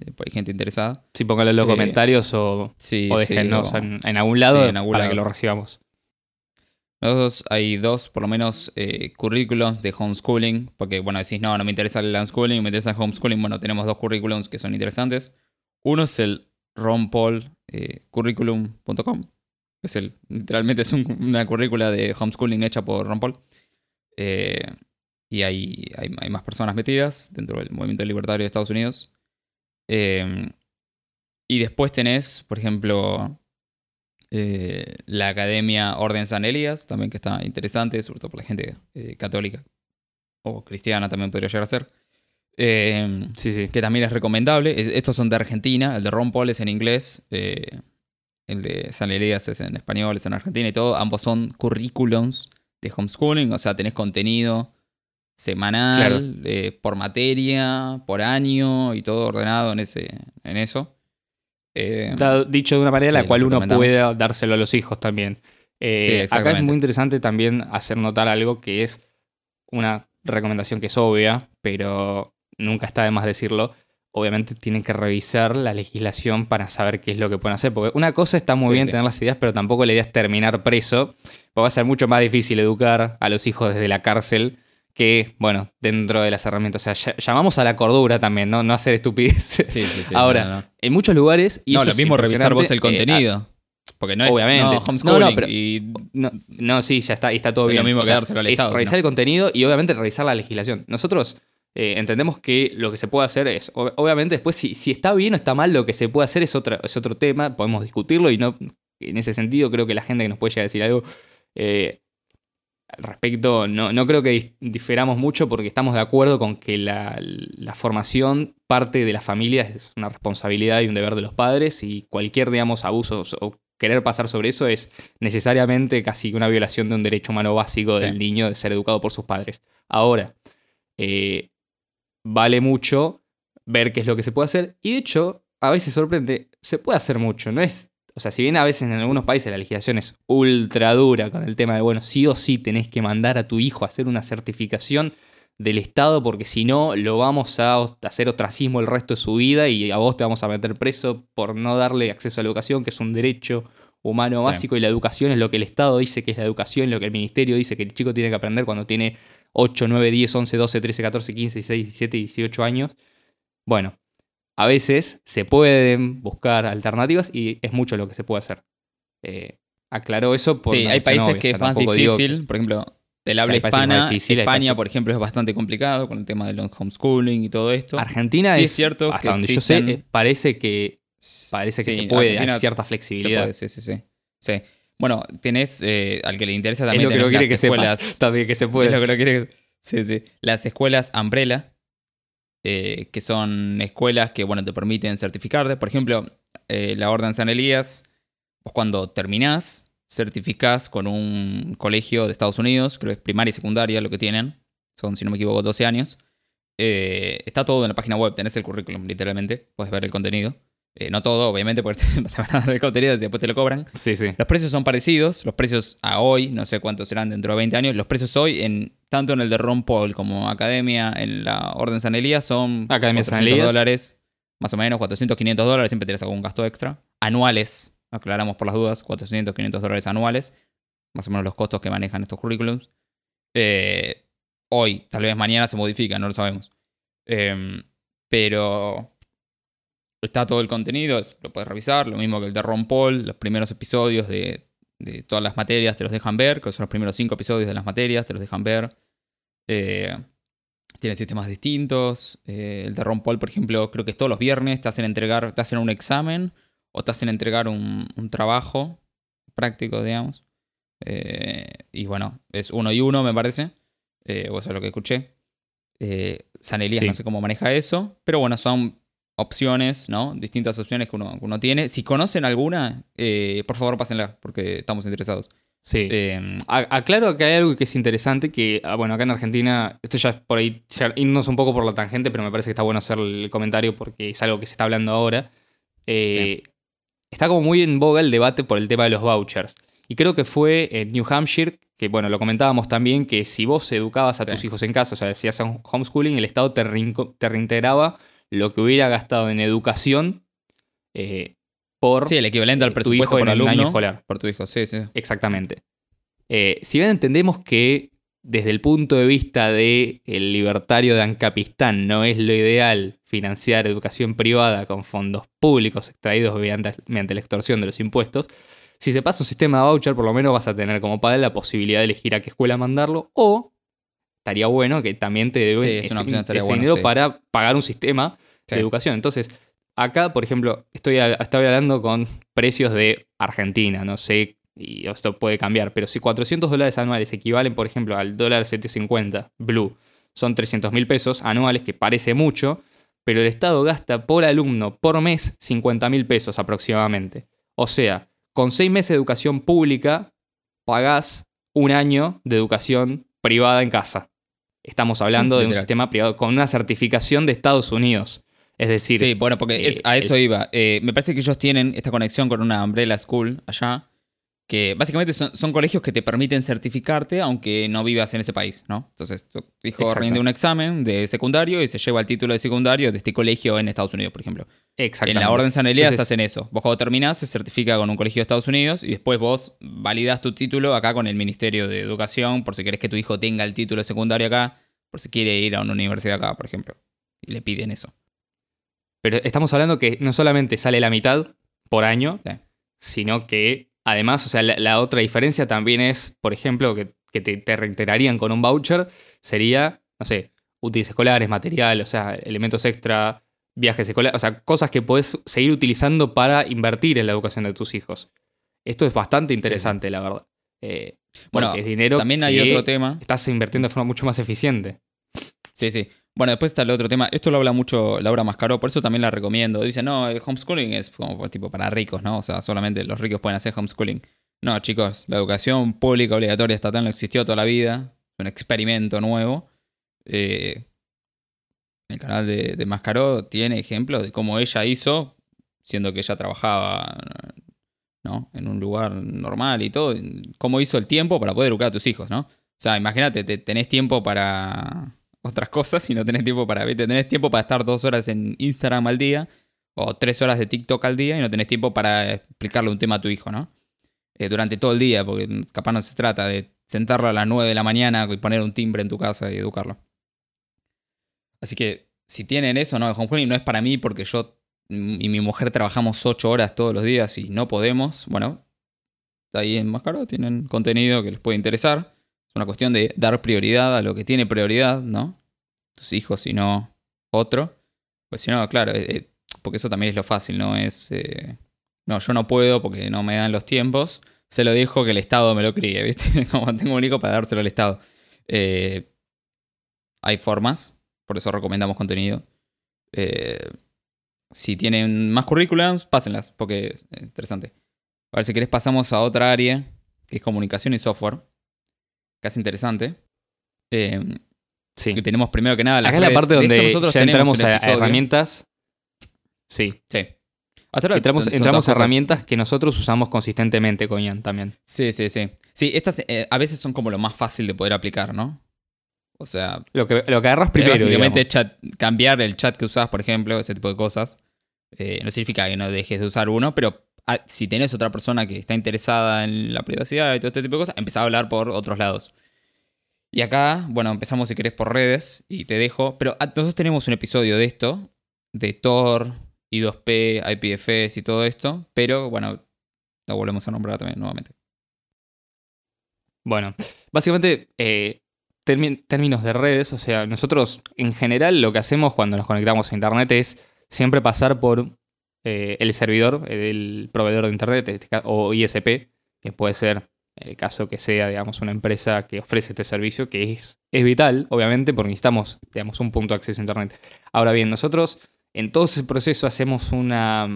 Speaker 1: eh, porque hay gente interesada.
Speaker 2: Sí, pónganlo en los
Speaker 1: Eh,
Speaker 2: comentarios o,
Speaker 1: Sí,
Speaker 2: o
Speaker 1: sí, o-
Speaker 2: en, en algún lado
Speaker 1: sí, en algún
Speaker 2: para
Speaker 1: lado.
Speaker 2: que lo recibamos.
Speaker 1: Nosotros hay dos, por lo menos, eh, currículums de homeschooling. Porque, bueno, decís, no, no me interesa el unschooling, me interesa el homeschooling. Bueno, tenemos dos currículums que son interesantes. Uno es el ronpol eh, curriculum.com. Es el, literalmente es un- una currícula de homeschooling hecha por Ron Paul. Eh, y hay, hay, hay más personas metidas dentro del movimiento libertario de Estados Unidos. Eh, y después tenés, por ejemplo, eh, la Academia Orden San Elías, también que está interesante, sobre todo por la gente eh, católica o cristiana también podría llegar a ser.
Speaker 2: Sí, sí.
Speaker 1: que también es recomendable. Es- Estos son de Argentina, el de Ron Paul es en inglés, el de San Elías es en español, es en Argentina y todo. Ambos son currículums de homeschooling, o sea, tenés contenido semanal,
Speaker 2: Claro.
Speaker 1: eh, por materia, por año y todo ordenado en, ese, en eso. Eh,
Speaker 2: dicho de una manera en la
Speaker 1: Sí,
Speaker 2: cual uno puede dárselo a los hijos también. Eh,
Speaker 1: Sí,
Speaker 2: acá es muy interesante también hacer notar algo que es una recomendación que es obvia, pero nunca está de más decirlo. Obviamente tienen que revisar la legislación para saber qué es lo que pueden hacer. Porque una cosa está muy
Speaker 1: Sí,
Speaker 2: bien
Speaker 1: sí.
Speaker 2: tener las ideas, pero tampoco la idea es terminar preso. Porque va a ser mucho más difícil educar a los hijos desde la cárcel que, bueno, dentro de las herramientas. O sea, ll- llamamos a la cordura también, ¿no? No hacer estupideces.
Speaker 1: sí, sí, sí,
Speaker 2: Ahora,
Speaker 1: no, no.
Speaker 2: En muchos lugares. Y
Speaker 1: No, lo mismo revisar vos el
Speaker 2: eh,
Speaker 1: contenido. porque no es
Speaker 2: obviamente.
Speaker 1: no, homeschooling
Speaker 2: pero-
Speaker 1: y
Speaker 2: No, no, sí, ya está, y está todo
Speaker 1: Es
Speaker 2: bien.
Speaker 1: lo mismo
Speaker 2: O sea,
Speaker 1: al Estado,
Speaker 2: revisar el contenido y obviamente revisar la legislación. Nosotros eh, entendemos que lo que se puede hacer es, ob- obviamente después si, si está bien o está mal, lo que se puede hacer es, otra, es otro tema, podemos discutirlo y no, en ese sentido creo que la gente que nos puede llegar a decir algo eh, al respecto, no, no creo que diferamos mucho porque estamos de acuerdo con que la, la formación parte de la familia es una responsabilidad y un deber de los padres y cualquier, digamos, abuso o querer pasar sobre eso es necesariamente casi una violación de un derecho humano básico
Speaker 1: Sí.
Speaker 2: del niño de ser educado por sus padres. Ahora, eh, vale mucho ver qué es lo que se puede hacer. Y de hecho, a veces sorprende, se puede hacer mucho, no es... O sea, si bien a veces en algunos países la legislación es ultra dura con el tema de, bueno, sí o sí tenés que mandar a tu hijo a hacer una certificación del Estado porque si no lo vamos a hacer ostracismo el resto de su vida y a vos te vamos a meter preso por no darle acceso a la educación, que es un derecho humano
Speaker 1: Sí.
Speaker 2: básico y la educación es lo que el Estado dice que es la educación, lo que el ministerio dice que el chico tiene que aprender cuando tiene 8, 9, 10, 11, 12, 13, 14, 15, 16, 17, 18 años. Bueno, a veces se pueden buscar alternativas y es mucho lo que se puede hacer. Eh, aclaro eso por
Speaker 1: Sí, hay países
Speaker 2: obvia,
Speaker 1: que
Speaker 2: o
Speaker 1: es
Speaker 2: sea,
Speaker 1: más
Speaker 2: digo
Speaker 1: difícil. Por ejemplo, del
Speaker 2: sea,
Speaker 1: habla
Speaker 2: países más
Speaker 1: hispana,
Speaker 2: difíciles, hay
Speaker 1: España, por ejemplo, es bastante complicado con el tema del homeschooling y todo esto.
Speaker 2: Argentina
Speaker 1: Sí,
Speaker 2: es,
Speaker 1: es cierto
Speaker 2: hasta
Speaker 1: que
Speaker 2: donde yo
Speaker 1: existen-
Speaker 2: sé, eh, parece que, parece que
Speaker 1: Sí,
Speaker 2: se puede, hay cierta flexibilidad.
Speaker 1: puede, sí, sí, sí. Sí. Bueno, tenés, eh, al que le interesa
Speaker 2: es
Speaker 1: también,
Speaker 2: lo que no
Speaker 1: tenés
Speaker 2: quiere que
Speaker 1: las
Speaker 2: sepas
Speaker 1: escuelas.
Speaker 2: también que se
Speaker 1: Es
Speaker 2: puede.
Speaker 1: lo que quiere que- Sí, sí. Las escuelas Umbrella, eh, que son escuelas que, bueno, te permiten certificarte. Por ejemplo, eh, la Orden San Elías, vos cuando terminás, certificás con un colegio de Estados Unidos, creo que es primaria y secundaria lo que tienen. Son, si no me equivoco, 12 años. Está todo en la página web, tenés el currículum, literalmente. Puedes ver el contenido. Eh, no todo, obviamente, porque te van a dar el contenido y después te lo cobran.
Speaker 2: Sí, sí.
Speaker 1: Los precios son parecidos, los precios a hoy, no sé cuántos serán dentro de 20 años, los precios hoy, en, tanto en el de Ron Paul como Academia, en la Orden San Elías, son
Speaker 2: Academia San
Speaker 1: 400
Speaker 2: Elías.
Speaker 1: dólares, más o menos, 400, 500 dólares, siempre tenés algún gasto extra. Anuales, aclaramos por las dudas, 400, 500 dólares anuales, más o menos los costos que manejan estos currículums. Eh, hoy, tal vez mañana se modifica, no lo sabemos. Em, pero está todo el contenido, es- lo puedes revisar, lo mismo que el de Ron Paul, los primeros episodios de, de todas las materias te los dejan ver, que son los primeros cinco episodios de las materias, te los dejan ver. Eh, tiene sistemas distintos. eh, el de Ron Paul, por ejemplo, creo que es todos los viernes te hacen entregar, te hacen un examen o te hacen entregar un, un trabajo práctico, digamos. Eh, y bueno, es uno y uno, me parece. Eh, o eso es lo que escuché. San Elías
Speaker 2: Sí.
Speaker 1: no sé cómo maneja eso, pero bueno, son opciones, ¿no? Distintas opciones que uno, que uno tiene. Si conocen alguna, eh, por favor pásenla, porque estamos interesados.
Speaker 2: Sí.
Speaker 1: Eh,
Speaker 2: Aclaro que hay algo que es interesante, que, ah, bueno, acá en Argentina, esto ya es por ahí, ya irnos un poco por la tangente, pero me parece que está bueno hacer el comentario porque es algo que se está hablando ahora. Eh, Está como muy en boga el debate por el tema de los vouchers. Y creo que fue en New Hampshire, que bueno, lo comentábamos también, que si vos educabas a tus hijos en casa, o sea, si hacías homeschooling, el Estado te, te reintegraba lo que hubiera gastado en educación eh, por
Speaker 1: sí, el equivalente al
Speaker 2: tu
Speaker 1: presupuesto
Speaker 2: hijo
Speaker 1: por
Speaker 2: en año escolar.
Speaker 1: Por tu hijo, sí, sí.
Speaker 2: Exactamente. Eh, si bien entendemos que desde el punto de vista del el libertario de Ancapistán no es lo ideal financiar educación privada con fondos públicos extraídos mediante, mediante la extorsión de los impuestos, si se pasa un sistema de voucher, por lo menos vas a tener como padre la posibilidad de elegir a qué escuela mandarlo o estaría bueno que también te deben
Speaker 1: Sí, es
Speaker 2: ese, ese
Speaker 1: bueno,
Speaker 2: dinero
Speaker 1: sí.
Speaker 2: para pagar un sistema
Speaker 1: Sí.
Speaker 2: de educación. Entonces, acá, por ejemplo, estoy, estoy hablando con precios de Argentina, no sé, y esto puede cambiar, pero si 400 dólares anuales equivalen, por ejemplo, al dólar 750 blue, son 300 mil pesos anuales, que parece mucho, pero el Estado gasta por alumno por mes 50 mil pesos aproximadamente. O sea, con seis meses de educación pública, pagás un año de educación privada en casa. Estamos hablando de un sistema privado con una certificación de Estados Unidos. Es decir,
Speaker 1: Sí, bueno, porque es-
Speaker 2: eh,
Speaker 1: a eso
Speaker 2: es-
Speaker 1: iba. Eh, me parece que ellos tienen esta conexión con una umbrella school allá, que básicamente son, son colegios que te permiten certificarte aunque no vivas en ese país, ¿no? Entonces, tu hijo
Speaker 2: Exacto.
Speaker 1: rinde un examen de secundario y se lleva el título de secundario de este colegio en Estados Unidos, por ejemplo. En
Speaker 2: exactamente.
Speaker 1: la Orden San Elías
Speaker 2: Entonces-
Speaker 1: hacen eso. Vos cuando terminás se certifica con un colegio de Estados Unidos y después vos validas tu título acá con el Ministerio de Educación por si querés que tu hijo tenga el título de secundario acá, por si quiere ir a una universidad acá, por ejemplo. Y le piden eso.
Speaker 2: Pero estamos hablando que no solamente sale la mitad por año,
Speaker 1: Sí.
Speaker 2: sino que además, o sea, la, la otra diferencia también es, por ejemplo, que, que te, te reiterarían con un voucher, sería, no sé, útiles escolares, material, o sea, elementos extra, viajes escolares, o sea, cosas que puedes seguir utilizando para invertir en la educación de tus hijos. Esto es bastante interesante, la verdad. Eh,
Speaker 1: Bueno,
Speaker 2: es dinero
Speaker 1: También hay
Speaker 2: que
Speaker 1: otro tema.
Speaker 2: estás invirtiendo de forma mucho más eficiente.
Speaker 1: Sí, sí. Bueno, después está el otro tema. Esto lo habla mucho Laura Mascaró, por eso también la recomiendo. Dice, no, el homeschooling es como pues, tipo para ricos, ¿no? O sea, solamente los ricos pueden hacer homeschooling. No, chicos, la educación pública obligatoria estatal no existió toda la vida. Es un experimento nuevo. Eh, el canal de, de Mascaró tiene ejemplos de cómo ella hizo, siendo que ella trabajaba ¿no? en un lugar normal y todo, cómo hizo el tiempo para poder educar a tus hijos, ¿no? O sea, imagínate, te- tenés tiempo para otras cosas y no tenés tiempo para, ¿viste? Tenés tiempo para estar dos horas en Instagram al día o tres horas de TikTok al día y no tenés tiempo para explicarle un tema a tu hijo, ¿no? Eh, durante todo el día, porque capaz no se trata de sentarlo a las 9 de la mañana y poner un timbre en tu casa y educarlo. Así que si tienen eso, no, el homeschooling no es para mí porque yo y mi mujer trabajamos 8 horas todos los días y no podemos. Bueno, ahí en Mascaro tienen contenido que les puede interesar. Una cuestión de dar prioridad a lo que tiene prioridad, ¿no? Tus hijos y no otro. Pues si no, claro, eh, eh, porque eso también es lo fácil, ¿no? Es, eh, no, yo no puedo porque no me dan los tiempos. Se lo dejo que el Estado me lo críe, ¿viste? Como tengo un hijo para dárselo al Estado. Hay formas, por eso recomendamos contenido. Si tienen más currículums, pásenlas, porque es interesante. A ver, si querés pasamos a otra área, que es comunicación y software. Es interesante. Eh,
Speaker 2: Sí.
Speaker 1: que tenemos primero que nada las
Speaker 2: Acá es la parte donde
Speaker 1: nosotros
Speaker 2: ya entramos a- herramientas. Sí.
Speaker 1: Sí. Hasta ahora
Speaker 2: Entramos, entramos a
Speaker 1: cosas-
Speaker 2: herramientas que nosotros usamos consistentemente con Ian también.
Speaker 1: Sí, sí, sí. Sí, estas eh, a veces son como lo más fácil de poder aplicar, ¿no? O sea,
Speaker 2: Lo que, lo que agarras primero.
Speaker 1: básicamente chat- cambiar el chat que usás, por ejemplo, ese tipo de cosas. eh, no significa que no dejes de usar uno, pero si tenés otra persona que está interesada en la privacidad y todo este tipo de cosas, empezá a hablar por otros lados. Y acá, bueno, empezamos si querés por redes y te dejo. Pero ah, nosotros tenemos un episodio de esto, de Tor, I2P, IPFS y todo esto. Pero bueno, lo volvemos a nombrar también nuevamente.
Speaker 2: Bueno, básicamente, eh, términos de redes, o sea, nosotros en general lo que hacemos cuando nos conectamos a Internet es siempre pasar por eh, el servidor eh, del proveedor de Internet este o ISP, que puede ser el caso que sea, digamos, una empresa que ofrece este servicio, que es, es vital, obviamente, porque necesitamos, digamos, un punto de acceso a Internet. Ahora bien, nosotros en todo ese proceso hacemos una,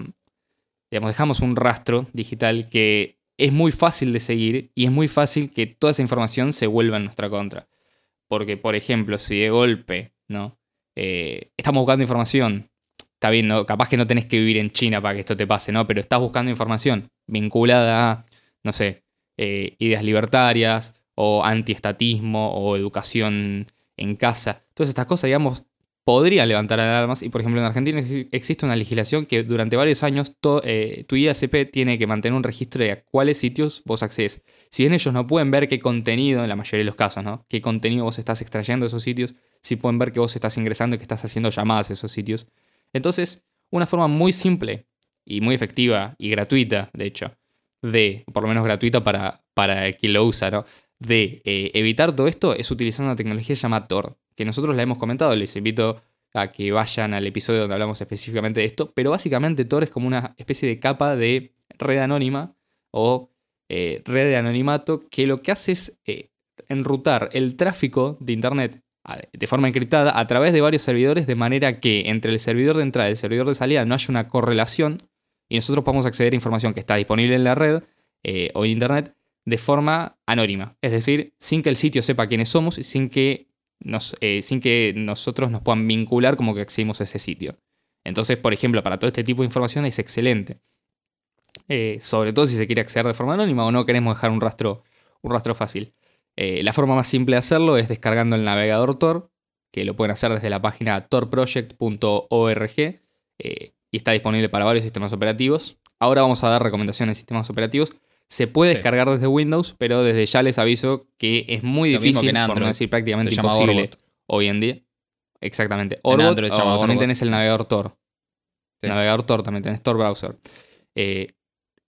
Speaker 2: digamos, dejamos un rastro digital que es muy fácil de seguir y es muy fácil que toda esa información se vuelva en nuestra contra. Porque, por ejemplo, si de golpe, ¿no? Eh, estamos buscando información, está bien, ¿no? capaz que no tenés que vivir en China para que esto te pase, ¿no? Pero estás buscando información vinculada a, no sé, eh, ideas libertarias o antiestatismo o educación en casa. Todas estas cosas, digamos, podrían levantar alarmas. Y por ejemplo, en Argentina existe una legislación que durante varios años eh, tu IASP tiene que mantener un registro de a cuáles sitios vos accedes. Si bien ellos no pueden ver qué contenido, en la mayoría de los casos, ¿no? Qué contenido vos estás extrayendo de esos sitios, sí pueden ver que vos estás ingresando y que estás haciendo llamadas a esos sitios. Entonces, una forma muy simple y muy efectiva y gratuita, de hecho, de, por lo menos gratuita para, para quien lo usa, ¿no? De eh, evitar todo esto es utilizar una tecnología llamada Tor que nosotros la hemos comentado, les invito a que vayan al episodio donde hablamos específicamente de esto, pero básicamente Tor es como una especie de capa de red anónima o eh, red de anonimato que lo que hace es eh, enrutar el tráfico de Internet de forma encriptada a través de varios servidores de manera que entre el servidor de entrada y el servidor de salida no haya una correlación y nosotros podamos acceder a información que está disponible en la red eh, o en Internet de forma anónima, es decir, sin que el sitio sepa quiénes somos y sin que eh, sin que nosotros nos puedan vincular como que accedimos a ese sitio. Entonces, por ejemplo, para todo este tipo de información es excelente. Eh, sobre todo si se quiere acceder de forma anónima o no queremos dejar un rastro, un rastro fácil. Eh, la forma más simple de hacerlo es descargando el navegador Tor, que lo pueden hacer desde la página torproject.org y está disponible para varios sistemas operativos. Ahora vamos a dar recomendaciones de sistemas operativos. Se puede descargar desde Windows, pero desde ya les aviso que es muy difícil, por no decir prácticamente imposible hoy en día. Exactamente. Orbot, o también tenés el navegador Tor. Navegador Tor también tenés Tor Browser. Eh,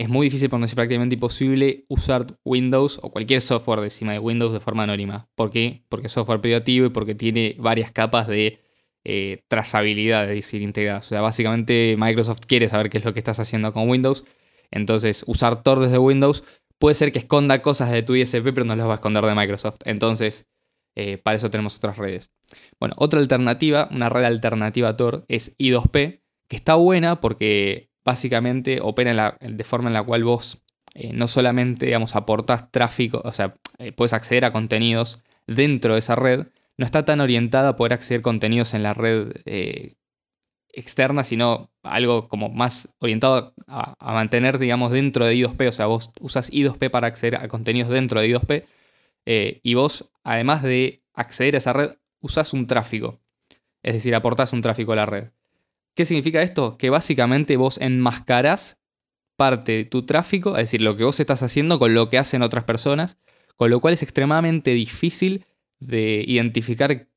Speaker 2: es muy difícil, por no decir prácticamente imposible, usar Windows o cualquier software de encima de Windows de forma anónima. ¿Por qué? Porque es software privativo y porque tiene varias capas de eh, trazabilidad, es decir, integradas. O sea, básicamente Microsoft quiere saber qué es lo que estás haciendo con Windows entonces, usar Tor desde Windows puede ser que esconda cosas de tu ISP, pero no las va a esconder de Microsoft. Entonces, eh, para eso tenemos otras redes. Bueno, otra alternativa, una red alternativa a Tor, es I2P, que está buena porque básicamente opera de forma en la cual vos eh, no solamente, digamos, aportás tráfico, o sea, eh, puedes acceder a contenidos dentro de esa red, no está tan orientada a poder acceder a contenidos en la red externa, sino algo como más orientado a, mantener, digamos, dentro de I2P. O sea, vos usas I2P para acceder a contenidos dentro de I2P. Eh, y vos, además de acceder a esa red, usas un tráfico. Es decir, aportás un tráfico a la red. ¿Qué significa esto? Que básicamente vos enmascarás parte de tu tráfico, es decir, lo que vos estás haciendo con lo que hacen otras personas, con lo cual es extremadamente difícil de identificar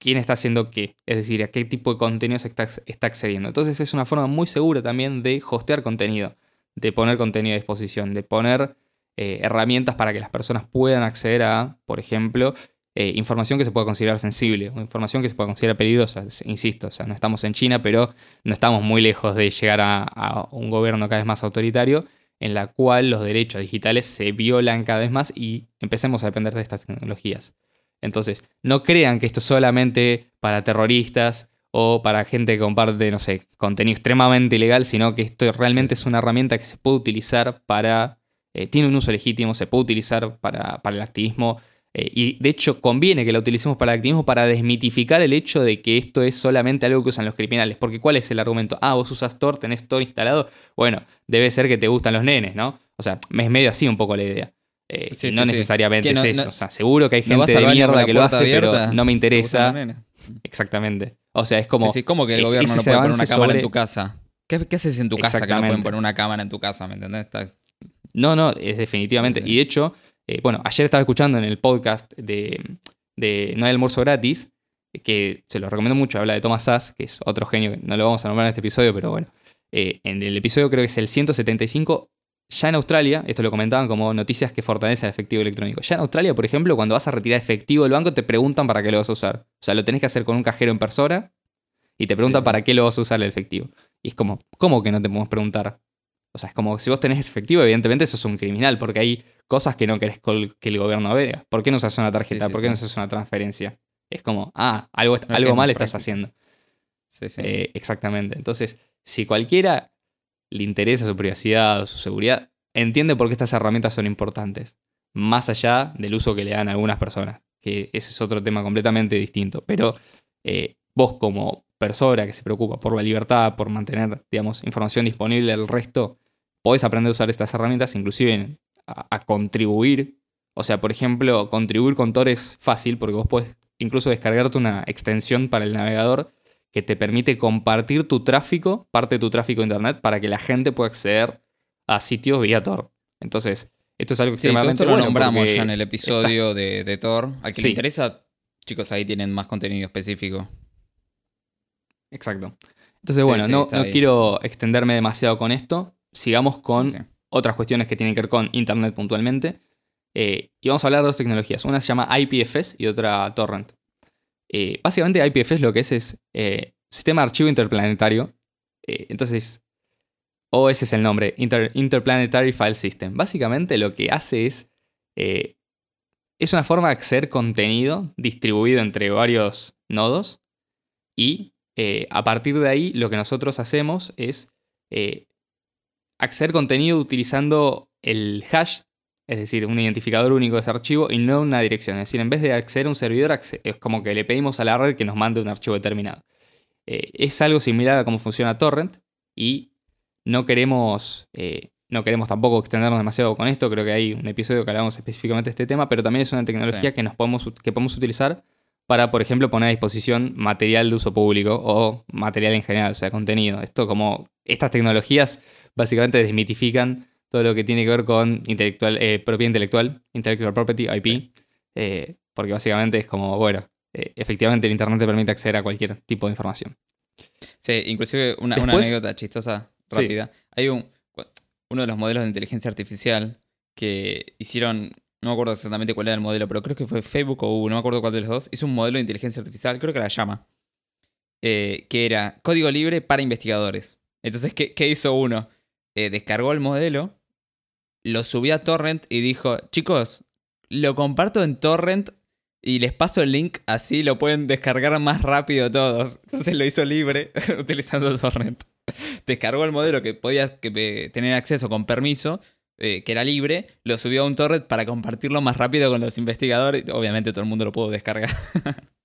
Speaker 2: quién está haciendo qué, es decir, a qué tipo de contenido se está, accediendo. Entonces es una forma muy segura también de hostear contenido, de poner contenido a disposición, de poner eh, herramientas para que las personas puedan acceder a, por ejemplo, eh, información que se pueda considerar sensible o información que se pueda considerar peligrosa. Insisto, o sea, no estamos en China, pero no estamos muy lejos de llegar a, a un gobierno cada vez más autoritario en la cual los derechos digitales se violan cada vez más y empecemos a depender de estas tecnologías. Entonces, no crean que esto es solamente para terroristas o para gente que comparte, no sé, contenido extremadamente ilegal, sino que esto realmente es una herramienta que se puede utilizar para, eh, tiene un uso legítimo, se puede utilizar para, el activismo. Eh, y de hecho conviene que la utilicemos para el activismo para desmitificar el hecho de que esto es solamente algo que usan los criminales. Porque ¿cuál es el argumento? Ah, vos usas Tor, tenés Tor instalado. Bueno, debe ser que te gustan los nenes, ¿no? O sea, es medio así un poco la idea. Eh, no necesariamente es eso. o sea, seguro que hay gente de mierda que lo hace, pero no me interesa. Exactamente. O sea, es como.
Speaker 1: Sí, como que el gobierno no puede poner una cámara en tu casa. ¿Qué, haces en tu casa que no pueden poner una cámara en tu casa? ¿Me entendés?
Speaker 2: No, no, es definitivamente. Y de hecho, eh, bueno, ayer estaba escuchando en el podcast de, de No hay almuerzo gratis, que se lo recomiendo mucho, habla de Thomas Sass, que es otro genio, no lo vamos a nombrar en este episodio, pero bueno. Eh, en el episodio creo que es el 175, ya en Australia, esto lo comentaban como noticias que fortalecen el efectivo electrónico. Ya en Australia, por ejemplo, cuando vas a retirar efectivo del banco, te preguntan para qué lo vas a usar. O sea, lo tenés que hacer con un cajero en persona y te preguntan para qué lo vas a usar el efectivo. Y es como, ¿cómo que no te podemos preguntar? O sea, es como si vos tenés efectivo, evidentemente eso es un criminal, porque hay cosas que no querés que el gobierno vea. ¿Por qué no usas una tarjeta? ¿Por qué no usas una transferencia? Es como, ah, algo, algo mal estás haciendo. Sí, sí. Eh, exactamente. Entonces, si cualquiera le interesa su privacidad o su seguridad, entiende por qué estas herramientas son importantes, más allá del uso que le dan algunas personas, que ese es otro tema completamente distinto. Pero eh, vos como persona que se preocupa por la libertad, por mantener, digamos, información disponible al resto, podés aprender a usar estas herramientas, inclusive a, contribuir. O sea, por ejemplo, contribuir con Tor es fácil porque vos podés incluso descargarte una extensión para el navegador que te permite compartir tu tráfico, parte de tu tráfico de internet, para que la gente pueda acceder a sitios vía Tor. Entonces, esto es algo que
Speaker 1: sí, esto lo nombramos ya en el episodio de, de, Tor. Al que le interesa, chicos, ahí tienen más contenido específico.
Speaker 2: Exacto. Entonces, bueno, no, quiero extenderme demasiado con esto. Sigamos con otras cuestiones que tienen que ver con Internet puntualmente. Eh, y vamos a hablar de dos tecnologías. Una se llama IPFS y otra Torrent. Eh, básicamente IPFS lo que es es eh, Sistema de Archivo Interplanetario. entonces, o ese es el nombre, Interplanetary File System. Básicamente lo que hace es... es una forma de acceder contenido distribuido entre varios nodos y a partir de ahí, lo que nosotros hacemos es acceder contenido utilizando el hash, es decir, un identificador único de ese archivo y no una dirección. Es decir, en vez de acceder a un servidor, es como que le pedimos a la red que nos mande un archivo determinado. Eh, es algo similar a cómo funciona Torrent y no queremos, no queremos tampoco extendernos demasiado con esto. Creo que hay un episodio que hablamos específicamente de este tema, pero también es una tecnología que, nos podemos, que podemos utilizar para, por ejemplo, poner a disposición material de uso público o material en general, o sea, contenido. Esto como estas tecnologías básicamente desmitifican todo lo que tiene que ver con intelectual, eh, propiedad intelectual, intellectual property, IP, eh, porque básicamente es como, bueno, eh, efectivamente el Internet te permite acceder a cualquier tipo de información.
Speaker 1: Sí, inclusive una, anécdota chistosa, rápida. Hay un, uno de los modelos de inteligencia artificial que hicieron no me acuerdo exactamente cuál era el modelo, pero creo que fue Facebook o Google, no me acuerdo cuál de los dos, hizo un modelo de inteligencia artificial, creo que la llama, eh, que era código libre para investigadores. Entonces, ¿qué, hizo uno? Eh, descargó el modelo, lo subió a Torrent y dijo, chicos, lo comparto en Torrent y les paso el link, así lo pueden descargar más rápido todos. Entonces lo hizo libre utilizando Torrent. Descargó el modelo que podías tener acceso con permiso eh, que era libre, lo subió a un torrent para compartirlo más rápido con los investigadores. Obviamente todo el mundo lo pudo descargar.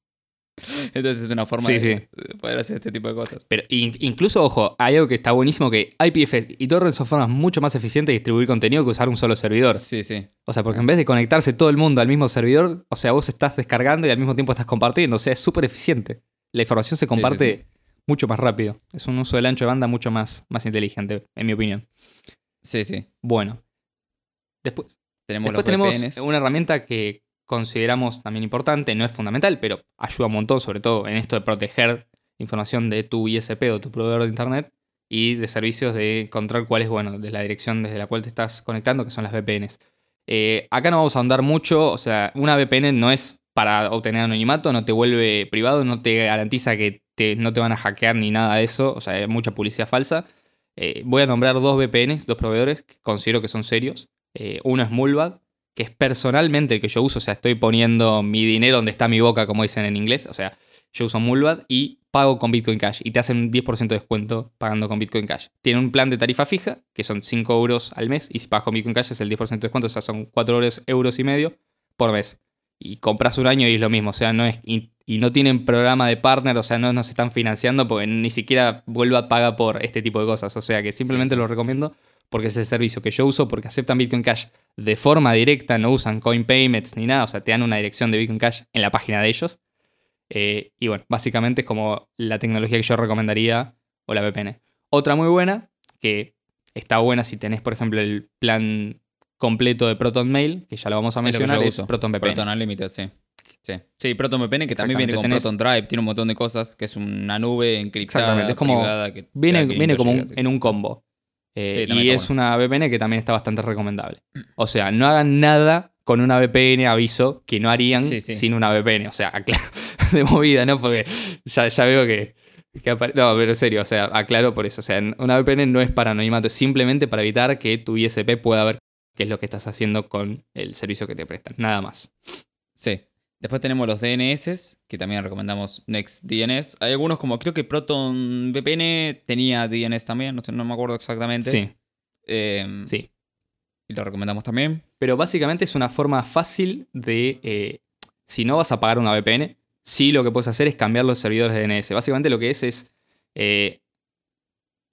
Speaker 1: Entonces es una forma de, poder hacer este tipo de cosas.
Speaker 2: Pero incluso, ojo, hay algo que está buenísimo que IPFS y Torrent son formas mucho más eficientes de distribuir contenido que usar un solo servidor.
Speaker 1: Sí, sí.
Speaker 2: O sea, porque en vez de conectarse todo el mundo al mismo servidor, o sea, vos estás descargando y al mismo tiempo estás compartiendo. O sea, es súper eficiente. La información se comparte mucho más rápido. Es un uso del ancho de banda mucho más, más inteligente, en mi opinión.
Speaker 1: Sí, sí.
Speaker 2: Bueno, Después tenemos, tenemos una herramienta que consideramos también importante, no es fundamental, pero ayuda un montón, sobre todo en esto de proteger información de tu ISP o tu proveedor de internet y de servicios de control cuál es, bueno, de la dirección desde la cual te estás conectando, que son las VPNs. Eh, acá no vamos a ahondar mucho, o sea, una VPN no es para obtener anonimato, no te vuelve privado, no te garantiza que no te van a hackear ni nada de eso, o sea, hay mucha publicidad falsa. Eh, voy a nombrar dos VPNs, dos proveedores que considero que son serios. Eh, uno es Mulvad, que es personalmente el que yo uso, o sea, estoy poniendo mi dinero donde está mi boca, como dicen en inglés, o sea, yo uso Mulvad y pago con Bitcoin Cash y te hacen un 10% de descuento pagando con Bitcoin Cash. Tiene un plan de tarifa fija, que son 5 euros al mes, y si pagas con Bitcoin Cash es el 10% de descuento, o sea, son 4 euros, y medio por mes. Y compras un año y es lo mismo, o sea, no es... Y, no tienen programa de partner, o sea, no nos están financiando porque ni siquiera a paga por este tipo de cosas. O sea que simplemente lo recomiendo porque es el servicio que yo uso, porque aceptan Bitcoin Cash de forma directa, no usan coin payments ni nada, o sea, te dan una dirección de Bitcoin Cash en la página de ellos. Eh, y bueno, básicamente es como la tecnología que yo recomendaría o la VPN. Otra muy buena, que está buena si tenés, por ejemplo, el plan completo de Proton Mail, que ya lo vamos a mencionar, es, Proton VPN.
Speaker 1: Proton Unlimited, sí. Sí, sí Proton VPN, que también viene con Proton Drive, tiene un montón de cosas, que es una nube encriptada.
Speaker 2: Es como, viene, viene como en un combo. Eh, y es una VPN que también está bastante recomendable. O sea, no hagan nada con una VPN, aviso, que no harían sin una VPN. O sea, de movida, ¿no? Porque ya, ya veo que, No, pero en serio, o sea, aclaro por eso. O sea, una VPN no es para anonimato, es simplemente para evitar que tu ISP pueda ver qué es lo que estás haciendo con el servicio que te prestan. Nada más.
Speaker 1: Sí. Después tenemos los DNS, que también recomendamos NextDNS. Hay algunos como, creo que Proton VPN tenía DNS también, no, me acuerdo exactamente.
Speaker 2: Sí. Em, sí.
Speaker 1: y lo recomendamos también.
Speaker 2: Pero básicamente es una forma fácil de, eh, si no vas a pagar una VPN, sí lo que puedes hacer es cambiar los servidores de DNS. Básicamente lo que es es, eh,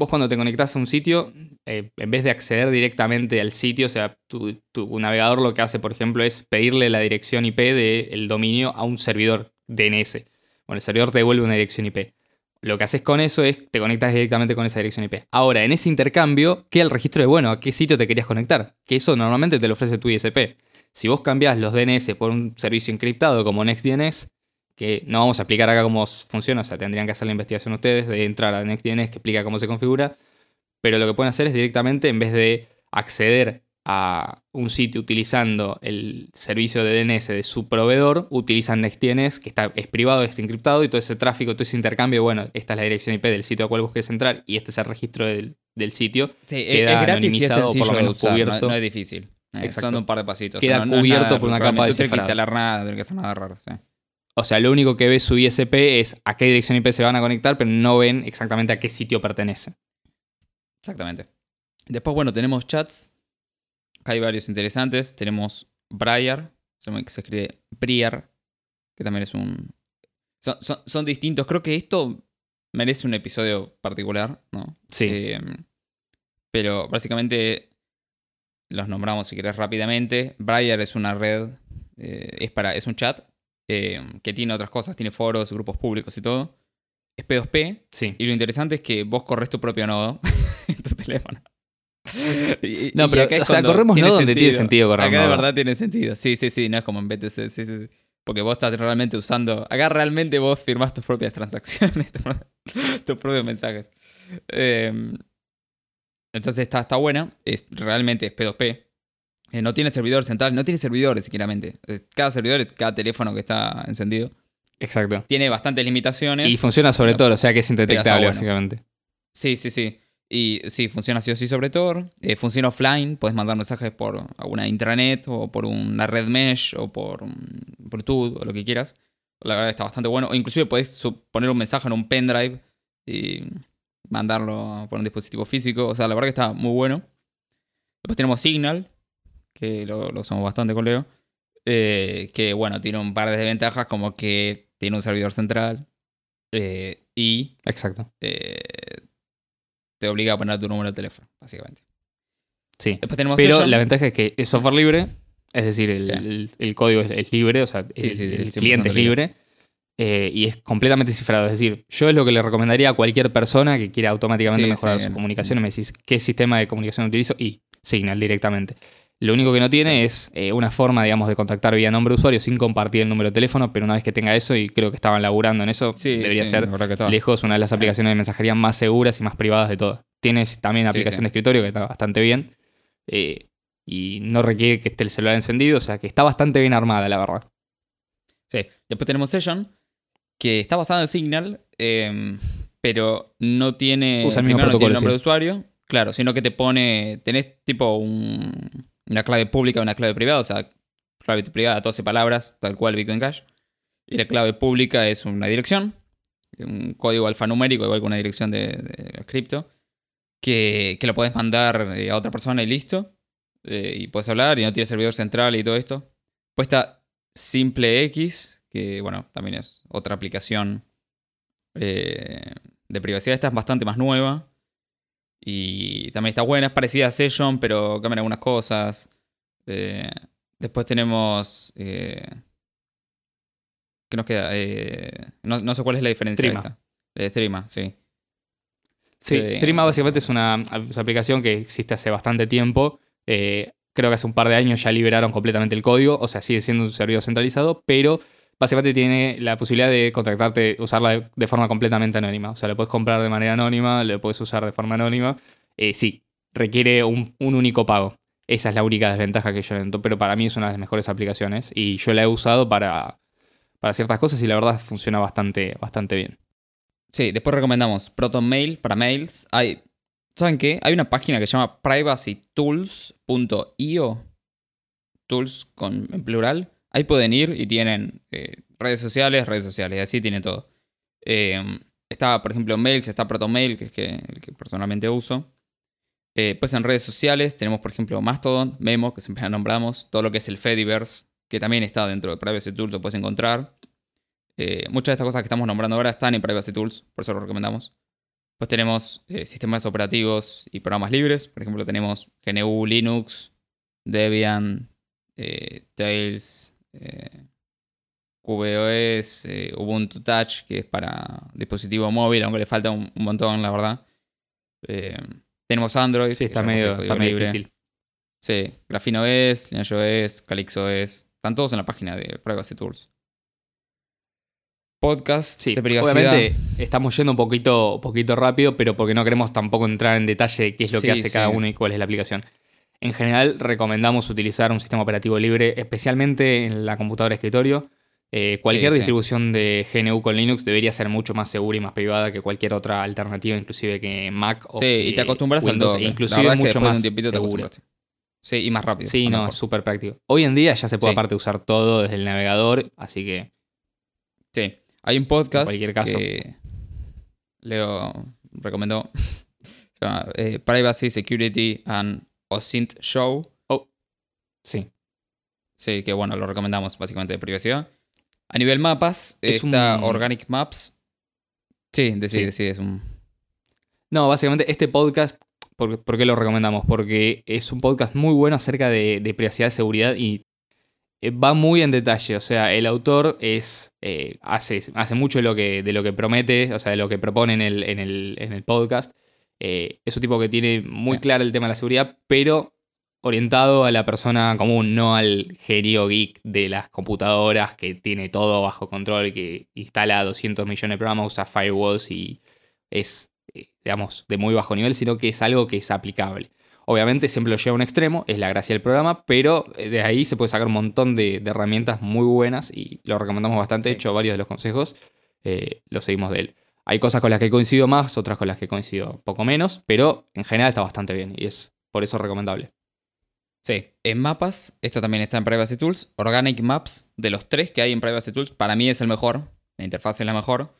Speaker 2: vos cuando te conectás a un sitio, eh, en vez de acceder directamente al sitio, o sea, tu, navegador lo que hace, por ejemplo, es pedirle la dirección IP del dominio a un servidor DNS. Bueno, el servidor te devuelve una dirección IP. Lo que haces con eso es te conectas directamente con esa dirección IP. Ahora, en ese intercambio, queda el registro de, bueno, a qué sitio te querías conectar. Que eso normalmente te lo ofrece tu ISP. Si vos cambiás los DNS por un servicio encriptado como NextDNS, que no vamos a explicar acá cómo funciona, o sea, tendrían que hacer la investigación ustedes de entrar a NextDNS que explica cómo se configura, pero lo que pueden hacer es directamente, en vez de acceder a un sitio utilizando el servicio de DNS de su proveedor, utilizan NextDNS, que está, es privado, es encriptado, y todo ese tráfico, todo ese intercambio, bueno, esta es la dirección IP del sitio al cual busques entrar y este es el registro del, sitio.
Speaker 1: Sí, queda es gratis y es sencillo por lo menos cubierto. No, es difícil. Eh, son un par de pasitos.
Speaker 2: Queda cubierto por una capa de
Speaker 1: cifrado. No que instalar nada, no que hacer nada raro, sí.
Speaker 2: O sea, lo único que ve su ISP es a qué dirección IP se van a conectar, pero no ven exactamente a qué sitio pertenece.
Speaker 1: Exactamente. Después, bueno, tenemos chats hay varios interesantes. Tenemos Briar, se escribe Briar, que también es un... Son, distintos. Creo que esto merece un episodio particular, ¿no?
Speaker 2: Sí.
Speaker 1: Em, pero básicamente los nombramos si querés rápidamente. Briar es una red, eh, es, para, es un chat em, que tiene otras cosas, tiene foros, grupos públicos y todo. Es P2P.
Speaker 2: Sí.
Speaker 1: Y lo interesante es que vos corres tu propio nodo en tu teléfono
Speaker 2: no, pero, o sea, corremos no donde tiene sentido correr.
Speaker 1: Acá de verdad tiene sentido. Sí, sí, sí, no es como en BTC. Sí, sí, Porque vos estás realmente usando. Acá realmente vos firmás tus propias transacciones, tus propios mensajes. Em, entonces está, está buena. Es, realmente es P2P. Eh, no tiene servidor central, no tiene servidores siquiera. Cada servidor es cada teléfono que está encendido.
Speaker 2: Exacto.
Speaker 1: Tiene bastantes limitaciones.
Speaker 2: Y funciona sobre todo, o sea que es indetectable, básicamente.
Speaker 1: Sí, sí, sí. Y sí, funciona así o sí sobre Tor. Eh, funciona offline, puedes mandar mensajes por alguna intranet o por una red mesh o por Bluetooth o lo que quieras. La verdad está bastante bueno. O inclusive puedes poner un mensaje en un pendrive y mandarlo por un dispositivo físico. O sea, la verdad que está muy bueno. Después tenemos Signal, que lo, usamos bastante con Leo. Eh, que bueno, tiene un par de desventajas como que tiene un servidor central. Eh, y...
Speaker 2: Exacto
Speaker 1: te obliga a poner tu número de teléfono, básicamente.
Speaker 2: Sí. Pero la ventaja es que es software libre, es decir, el, código es, libre, o sea, el, cliente es libre. Eh, y es completamente cifrado. Es decir, yo es lo que le recomendaría a cualquier persona que quiera automáticamente mejorar su comunicación. Me decís, ¿qué sistema de comunicación utilizo? Y Signal directamente. Lo único que no tiene es eh, una forma, digamos, de contactar vía nombre de usuario sin compartir el número de teléfono, pero una vez que tenga eso, y creo que estaban laburando en eso, debería ser lejos una de las aplicaciones de mensajería más seguras y más privadas de todas. Tienes también aplicación de escritorio que está bastante bien eh, y no requiere que esté el celular encendido, o sea que está bastante bien armada, la verdad.
Speaker 1: Sí, después tenemos Session, que está basada en Signal, em, pero no tiene,
Speaker 2: Usa el mismo protocolo,
Speaker 1: no nombre de usuario, claro, sino que te pone, tenés tipo un una clave pública y una clave privada, o sea, clave privada 12 palabras, tal cual Bitcoin Cash. Y la clave pública es una dirección, un código alfanumérico, igual que una dirección de, cripto, que, que, lo puedes mandar eh, a otra persona y listo. Eh, y puedes hablar y no tiene servidor central y todo esto. Pues está SimpleX, que bueno, también es otra aplicación eh, de privacidad. Esta es bastante más nueva. Y también está buena, es parecida a Session, pero cambian algunas cosas. Eh, después tenemos. Eh, ¿Qué nos queda? Eh, no, sé cuál es la diferencia.
Speaker 2: Trima.
Speaker 1: De Trima, sí.
Speaker 2: Sí, Trima básicamente es una, aplicación que existe hace bastante tiempo. creo que hace un par de años ya liberaron completamente el código, o sea, sigue siendo un servidor centralizado, pero básicamente tiene la posibilidad de contactarte, usarla de, forma completamente anónima. O sea, lo puedes comprar de manera anónima, lo puedes usar de forma anónima. Eh, sí, requiere un, único pago. Esa es la única desventaja que yo noto, pero para mí es una de las mejores aplicaciones y yo la he usado para, para ciertas cosas y la verdad funciona bastante, bastante bien.
Speaker 1: Sí, después recomendamos ProtonMail para mails. Hay, ¿Saben qué? Hay una página que se llama privacytools.io. Tools con, en plural Ahí pueden ir y tienen eh, redes sociales, redes sociales, y así tiene todo. Eh, está, por ejemplo, Mails, está ProtoMail, que es que, el que personalmente uso. Eh, pues en redes sociales tenemos, por ejemplo, Mastodon, Memo, que siempre la nombramos, todo lo que es el Fediverse, que también está dentro de Privacy Tools, lo puedes encontrar. Eh, muchas de estas cosas que estamos nombrando ahora están en Privacy Tools, por eso lo recomendamos. Pues tenemos eh, sistemas operativos y programas libres. Por ejemplo, tenemos GNU, Linux, Debian, Tails, QoS, Ubuntu Touch, que es para dispositivo móvil, aunque le falta un, montón, la verdad. Tenemos Android.
Speaker 2: Sí, está medio, difícil.
Speaker 1: Sí, Graphene OS, Lineage OS, Calyx OS. Están todos en la página de Privacy Tools. Podcast
Speaker 2: sí,
Speaker 1: de privacidad.
Speaker 2: Obviamente estamos yendo un poquito, poquito rápido, pero porque no queremos tampoco entrar en detalle de qué es lo que hace cada uno y cuál es la aplicación. En general, recomendamos utilizar un sistema operativo libre, especialmente en la computadora de escritorio. Eh, cualquier distribución de GNU con Linux debería ser mucho más segura y más privada que cualquier otra alternativa, inclusive que Mac o
Speaker 1: Sí, y te acostumbras
Speaker 2: a
Speaker 1: todo.
Speaker 2: Inclusive mucho más segura.
Speaker 1: Sí, y más rápido.
Speaker 2: Sí, no, es súper práctico. Hoy en día ya se puede aparte usar todo desde el navegador, así que...
Speaker 1: Sí, hay un podcast cualquier caso. que Leo recomendó. Eh, Privacy, Security and OSINT Show.
Speaker 2: Oh, sí.
Speaker 1: Sí, que bueno, lo recomendamos básicamente de privacidad. A nivel mapas, es está Organic Maps. Sí, decide, sí. es un.
Speaker 2: No, básicamente este podcast, ¿por, qué lo recomendamos? Porque es un podcast muy bueno acerca de, privacidad y seguridad y eh, va muy en detalle. O sea, el autor es. Eh, hace, hace mucho de lo, que, de lo que promete, o sea, de lo que propone en el, en el, podcast. Eh, es un tipo que tiene muy claro el tema de la seguridad, pero orientado a la persona común, no al genio geek de las computadoras que tiene todo bajo control, que instala 200 millones de programas, usa firewalls y es, eh, digamos, de muy bajo nivel, sino que es algo que es aplicable. Obviamente siempre lo lleva a un extremo, es la gracia del programa, pero eh, de ahí se puede sacar un montón de, herramientas muy buenas y lo recomendamos bastante. De hecho, varios de los consejos eh, los seguimos de él. Hay cosas con las que coincido más, otras con las que coincido poco menos, pero en general está bastante bien y es por eso recomendable.
Speaker 1: Sí, en mapas, esto también está en Privacy Tools. Organic Maps, de los tres que hay en Privacy Tools, para mí es el mejor. La interfaz es la mejor.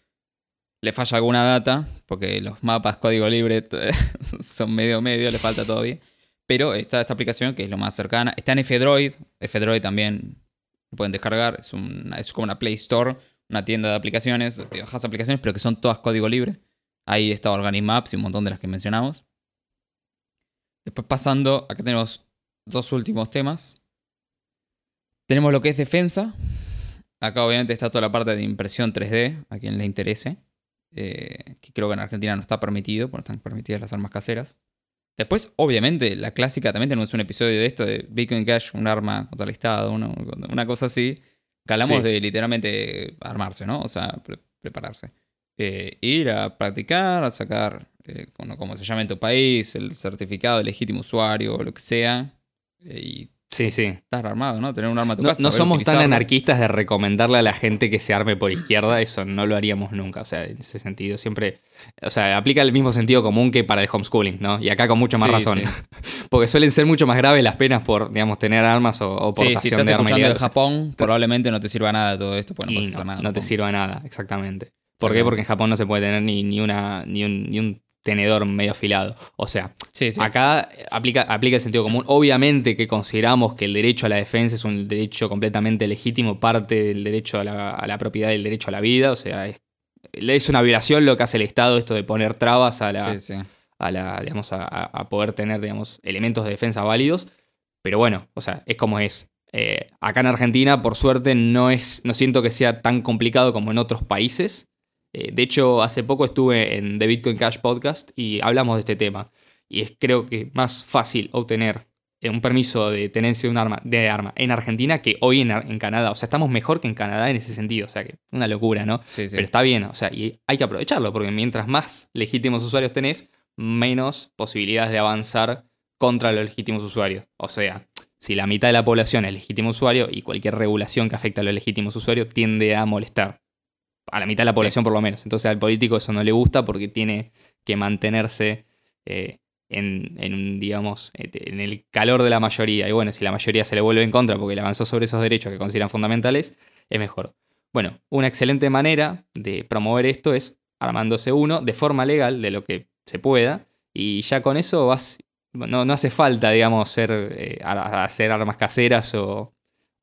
Speaker 1: Le falla alguna data, porque los mapas código libre son medio medio, le falta todavía. Pero está esta aplicación que es lo más cercana. Está en F-Droid. F-Droid también lo pueden descargar. Es, es como una Play Store, una tienda de aplicaciones. Te bajas aplicaciones, pero que son todas código libre. Ahí está Organic Maps y un montón de las que mencionamos. Después pasando, acá tenemos dos últimos temas. Tenemos lo que es defensa. Acá obviamente está toda la parte de impresión 3D, a quien le interese. Eh, que creo que en Argentina no está permitido, porque están permitidas las armas caseras. Después, obviamente, la clásica, también tenemos un episodio de esto, de Bitcoin Cash, un arma contra el Estado, una cosa así. Calamos de literalmente armarse, ¿no? O sea, prepararse. Eh, ir a practicar, a sacar, eh, como se llama en tu país, el certificado de legítimo usuario o lo que sea. Y
Speaker 2: sí, sí.
Speaker 1: estar armado, ¿no? Tener un arma a tu
Speaker 2: no,
Speaker 1: casa.
Speaker 2: No somos tan anarquistas de recomendarle a la gente que se arme por izquierda, eso no lo haríamos nunca. O sea, en ese sentido, siempre. O sea, aplica el mismo sentido común que para el homeschooling, ¿no? Y acá con mucha más razón. Porque suelen ser mucho más graves las penas por, digamos, tener armas o, o portación
Speaker 1: sí, si estás
Speaker 2: de
Speaker 1: armas en Japón, probablemente no te sirva nada todo esto, pues
Speaker 2: no, nada. No te sirva nada, exactamente. ¿Por qué? Porque en Japón no se puede tener ni, ni, una, ni, un, ni un tenedor medio afilado. O sea, acá aplica, aplica el sentido común. Obviamente que consideramos que el derecho a la defensa es un derecho completamente legítimo, parte del derecho a la, propiedad y el derecho a la vida. O sea, es, una violación lo que hace el Estado esto de poner trabas a la. A, la, digamos, a, poder tener digamos, elementos de defensa válidos. Pero bueno, o sea, es como es. Eh, acá en Argentina, por suerte, no, es, no siento que sea tan complicado como en otros países. Eh, de hecho, hace poco estuve en The Bitcoin Cash Podcast y hablamos de este tema. Y es creo que más fácil obtener eh, un permiso de tenencia de un arma, de arma en Argentina que hoy en, Canadá. O sea, estamos mejor que en Canadá en ese sentido. O sea, que una locura, ¿no?
Speaker 1: Sí,
Speaker 2: Pero está bien, o sea, y hay que aprovecharlo, porque mientras más legítimos usuarios tenés, menos posibilidades de avanzar contra los legítimos usuarios. O sea, si la mitad de la población es legítimo usuario y cualquier regulación que afecte a los legítimos usuarios tiende a molestar a la mitad de la población por lo menos. Entonces al político eso no le gusta porque tiene que mantenerse eh, en, en, digamos, este, en el calor de la mayoría. Y bueno, si la mayoría se le vuelve en contra porque le avanzó sobre esos derechos que consideran fundamentales, es mejor. Bueno, una excelente manera de promover esto es armándose uno de forma legal de lo que se pueda y ya con eso vas no, no hace falta, digamos, ser, eh, hacer armas caseras o,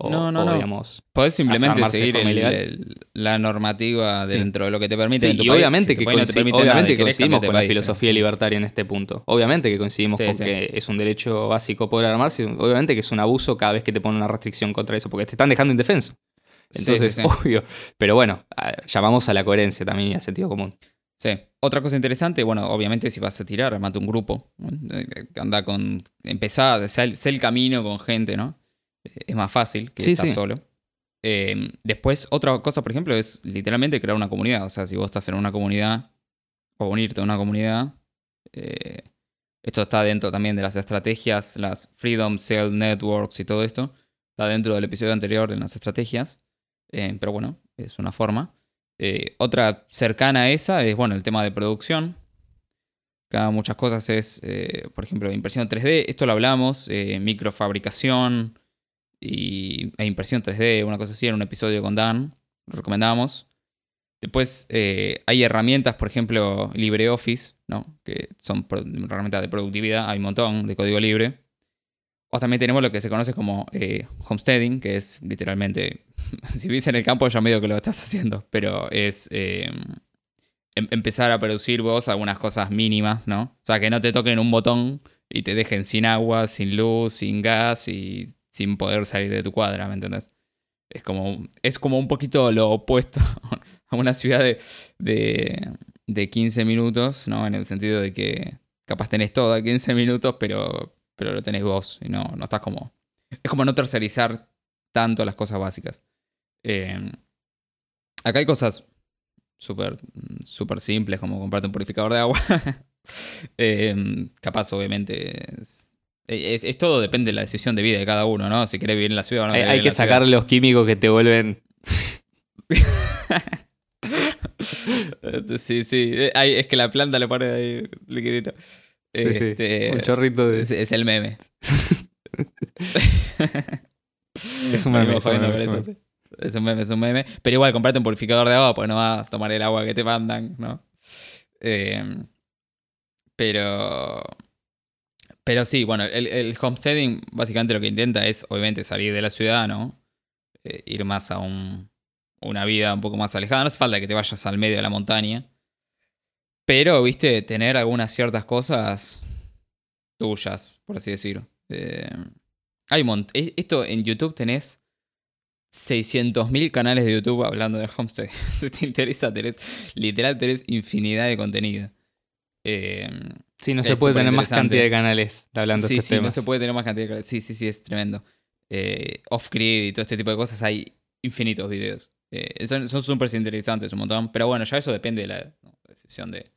Speaker 2: o-
Speaker 1: No, no,
Speaker 2: o,
Speaker 1: no.
Speaker 2: digamos...
Speaker 1: Podés simplemente seguir el- el- la normativa
Speaker 2: Sí.
Speaker 1: dentro de lo que te permite
Speaker 2: Sí,
Speaker 1: en tu
Speaker 2: y
Speaker 1: país.
Speaker 2: obviamente
Speaker 1: Si
Speaker 2: que,
Speaker 1: no permite
Speaker 2: obviamente que coincidimos con la
Speaker 1: país,
Speaker 2: filosofía libertaria en este punto. Obviamente que coincidimos
Speaker 1: Sí,
Speaker 2: con
Speaker 1: sí.
Speaker 2: que es un derecho básico poder armarse. Obviamente que es un abuso cada vez que te ponen una restricción contra eso, porque te están dejando indefenso.
Speaker 1: Sí,
Speaker 2: Entonces,
Speaker 1: sí, sí.
Speaker 2: obvio. Pero bueno, a- llamamos a la coherencia también y al sentido común.
Speaker 1: Sí. Otra cosa interesante, bueno, obviamente si vas a tirar, armate un grupo. Anda con. Empezá, sé el camino con gente, ¿no? Es más fácil que
Speaker 2: Sí,
Speaker 1: estar
Speaker 2: sí.
Speaker 1: solo. Eh, después, otra cosa, por ejemplo, es literalmente crear una comunidad. O sea, si vos estás en una comunidad o unirte a una comunidad, eh, esto está dentro también de las estrategias, las Freedom Cell Networks y todo esto. Está dentro del episodio anterior en las estrategias. Eh, pero bueno, es una forma. Eh, otra cercana a esa es, bueno, el tema de producción. Acá muchas cosas es, eh, por ejemplo, impresión 3D. Esto lo hablamos, microfabricación y, e impresión 3D, una cosa así, en un episodio con Dan. Lo recomendamos. Después eh, hay herramientas, por ejemplo, LibreOffice, ¿no? que son herramientas de productividad. Hay un montón de código libre. O también tenemos lo que se conoce como eh, homesteading, que es literalmente, si vivís en el campo ya medio que lo estás haciendo, pero es eh, em- empezar a producir vos algunas cosas mínimas, ¿no? O sea, que no te toquen un botón y te dejen sin agua, sin luz, sin gas y sin poder salir de tu cuadra, ¿me entendés? Es como, es como un poquito lo opuesto a una ciudad de, de, de 15 minutos, ¿no? En el sentido de que capaz tenés todo a 15 minutos, pero, pero lo tenés vos y no, no estás como... Es como no tercerizar tanto las cosas básicas. Eh, acá hay cosas súper súper simples como comprarte un purificador de agua. Eh, capaz, obviamente, es- es todo depende de la decisión de vida de cada uno, ¿no? Si querés vivir en la ciudad o no.
Speaker 2: hay que
Speaker 1: ciudad.
Speaker 2: sacar los químicos que te vuelven...
Speaker 1: sí, sí. Eh, hay- es que la planta le pone ahí liquidito.
Speaker 2: Sí, sí,
Speaker 1: Este,
Speaker 2: un chorrito de...
Speaker 1: es, es el meme.
Speaker 2: Es un meme, es un meme, es un
Speaker 1: eso, sí. Es un meme, es un meme. Pero igual, comprate un purificador de agua, porque no vas a tomar el agua que te mandan, ¿no? Eh, pero. Pero sí, bueno, el, el homesteading básicamente lo que intenta es, obviamente, salir de la ciudad, ¿no? Eh, ir más a un, una vida un poco más alejada. No hace falta que te vayas al medio de la montaña. Pero, viste, tener algunas ciertas cosas tuyas, por así decirlo. Eh, hay e- Esto en YouTube tenés 600.000 canales de YouTube hablando de homestead. si te interesa, tenés, literal, tenés infinidad de contenido. Eh,
Speaker 2: Sí, no se puede tener más cantidad de canales hablando de
Speaker 1: sí,
Speaker 2: estos
Speaker 1: sí, no
Speaker 2: temas.
Speaker 1: se puede tener más cantidad de canales. Sí, sí, sí, es tremendo. Eh, Off-grid y todo este tipo de cosas, hay infinitos videos. Eh, son son súper interesantes un montón. Pero bueno, ya eso depende de la, ¿no? decisión de,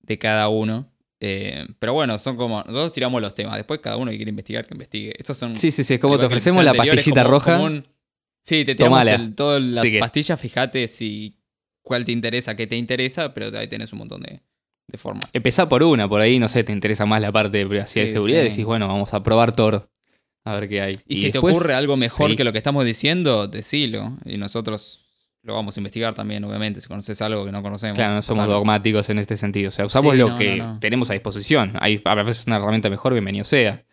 Speaker 1: de cada uno. Eh, pero bueno, son como. Nosotros tiramos los temas. Después cada uno que quiere investigar, que investigue. Estos son.
Speaker 2: Sí, sí, sí, es como te ofrecemos la pastillita
Speaker 1: como-
Speaker 2: roja.
Speaker 1: como un- sí, te tiramos el- todas las pastillas. Fíjate si cuál te interesa, qué te interesa. Pero ahí tenés un montón de, de formas.
Speaker 2: Empezá por una, por ahí, no sé, te interesa más la parte de privacidad y seguridad.
Speaker 1: sí.
Speaker 2: Decís, bueno, vamos a probar Tor. A ver qué hay.
Speaker 1: Y, si
Speaker 2: después-
Speaker 1: te ocurre algo mejor
Speaker 2: sí.
Speaker 1: que lo que estamos diciendo, decilo. Y nosotros lo vamos a investigar también, obviamente. Si conoces algo que no conocemos.
Speaker 2: Claro, no somos dogmáticos en este sentido. O sea, usamos lo
Speaker 1: no,
Speaker 2: que
Speaker 1: no, no.
Speaker 2: tenemos a disposición. Hay a veces una herramienta mejor, bienvenido sea.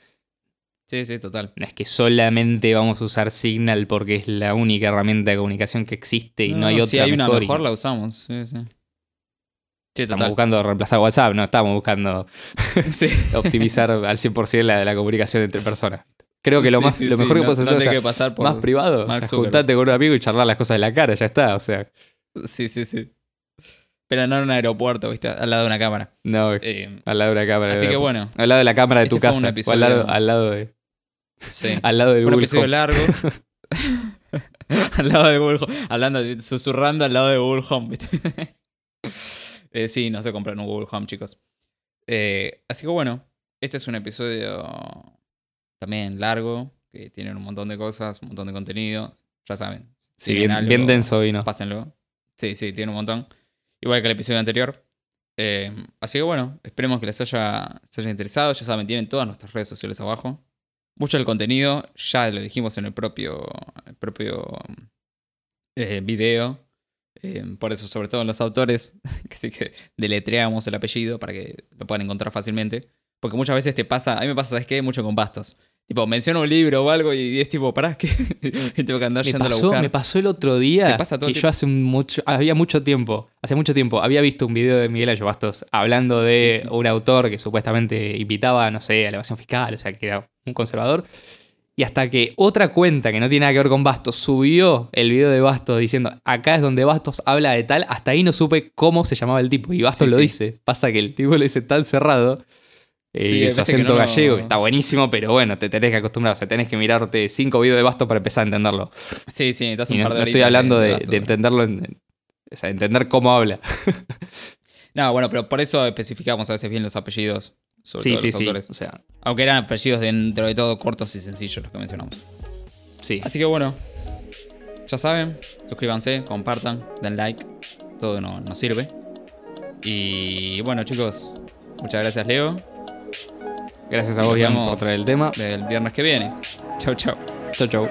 Speaker 1: Sí, sí, total.
Speaker 2: No es que solamente vamos a usar Signal porque es la única herramienta de comunicación que existe y no, hay otra
Speaker 1: Si hay una
Speaker 2: mejor. y
Speaker 1: mejor, la usamos. Sí, sí. Sí,
Speaker 2: Estamos
Speaker 1: total.
Speaker 2: buscando reemplazar WhatsApp, no estamos buscando
Speaker 1: Sí.
Speaker 2: optimizar al 100% la, la comunicación entre personas. Creo que lo,
Speaker 1: Sí,
Speaker 2: más, lo mejor que
Speaker 1: no-
Speaker 2: puedes
Speaker 1: no
Speaker 2: hacer
Speaker 1: tenés
Speaker 2: o sea,
Speaker 1: que pasar por
Speaker 2: más privado. O sea, juntarte con un amigo y charlar las cosas de la cara, ya está. O sea,
Speaker 1: Sí, sí, sí. Pero no en un aeropuerto, ¿viste? Al lado de una cámara.
Speaker 2: no,
Speaker 1: Eh,
Speaker 2: al lado de una cámara.
Speaker 1: así que bueno.
Speaker 2: Al lado de la cámara de tu
Speaker 1: Este
Speaker 2: casa. O al lado, al lado de.
Speaker 1: Sí.
Speaker 2: Al lado del
Speaker 1: un episodio
Speaker 2: Home.
Speaker 1: largo. al lado de Google Home. Hablando, susurrando al lado de Google Home. ¿viste? Eh, sí, no se compran un Google Home, chicos. Eh, así que bueno, este es un episodio también largo, que tiene un montón de cosas, un montón de contenido. Ya saben.
Speaker 2: Sí,
Speaker 1: ven
Speaker 2: bien,
Speaker 1: algo,
Speaker 2: bien denso vino.
Speaker 1: Pásenlo. Sí, sí, tiene un montón. Igual que el episodio anterior. Eh, así que bueno, esperemos que les haya, les haya interesado. Ya saben, tienen todas nuestras redes sociales abajo. Mucho del contenido, ya lo dijimos en el propio, el propio eh, video. Eh, por eso, sobre todo en los autores, que sí que deletreamos el apellido para que lo puedan encontrar fácilmente. Porque muchas veces te pasa, a mí me pasa, ¿sabes qué? Mucho con Bastos. Tipo, menciono un libro o algo y es tipo, pará, que tengo que andar
Speaker 2: Me
Speaker 1: yéndolo a
Speaker 2: pasó,
Speaker 1: buscar.
Speaker 2: me pasó el otro día
Speaker 1: pasa todo
Speaker 2: que yo hace mucho, había mucho tiempo, hace mucho tiempo, había visto un video de Miguel Ayo Bastos hablando de
Speaker 1: Sí, sí.
Speaker 2: un autor que supuestamente invitaba, no sé, a la evasión fiscal, o sea, que era un conservador. Y hasta que otra cuenta que no tiene nada que ver con Bastos subió el video de Bastos diciendo, acá es donde Bastos habla de tal, hasta ahí no supe cómo se llamaba el tipo. Y Bastos
Speaker 1: Sí,
Speaker 2: lo
Speaker 1: sí.
Speaker 2: dice. Pasa que el tipo lo dice tan cerrado. eh,
Speaker 1: Sí,
Speaker 2: y su
Speaker 1: que
Speaker 2: acento
Speaker 1: no
Speaker 2: gallego, está buenísimo, pero bueno, te tenés que acostumbrar. O sea, tenés que mirarte cinco videos de Bastos para empezar a entenderlo.
Speaker 1: Sí, sí, necesitas
Speaker 2: Y
Speaker 1: un
Speaker 2: no,
Speaker 1: par de
Speaker 2: no estoy hablando de,
Speaker 1: Bastos.
Speaker 2: de entenderlo, en- o sea, entender cómo habla.
Speaker 1: No, bueno, pero por eso especificamos a veces bien los apellidos. Sobre
Speaker 2: Sí,
Speaker 1: todo
Speaker 2: sí,
Speaker 1: los
Speaker 2: sí.
Speaker 1: autores.
Speaker 2: O sea,
Speaker 1: Aunque eran apellidos dentro de todo cortos y sencillos los que mencionamos.
Speaker 2: sí.
Speaker 1: Así que bueno, ya saben, suscríbanse, compartan, den like, todo no- nos sirve. Y bueno chicos, muchas gracias Leo,
Speaker 2: Gracias a vos, Ian, por traer el tema.
Speaker 1: del viernes que viene. Chau chau.
Speaker 2: Chau, chau.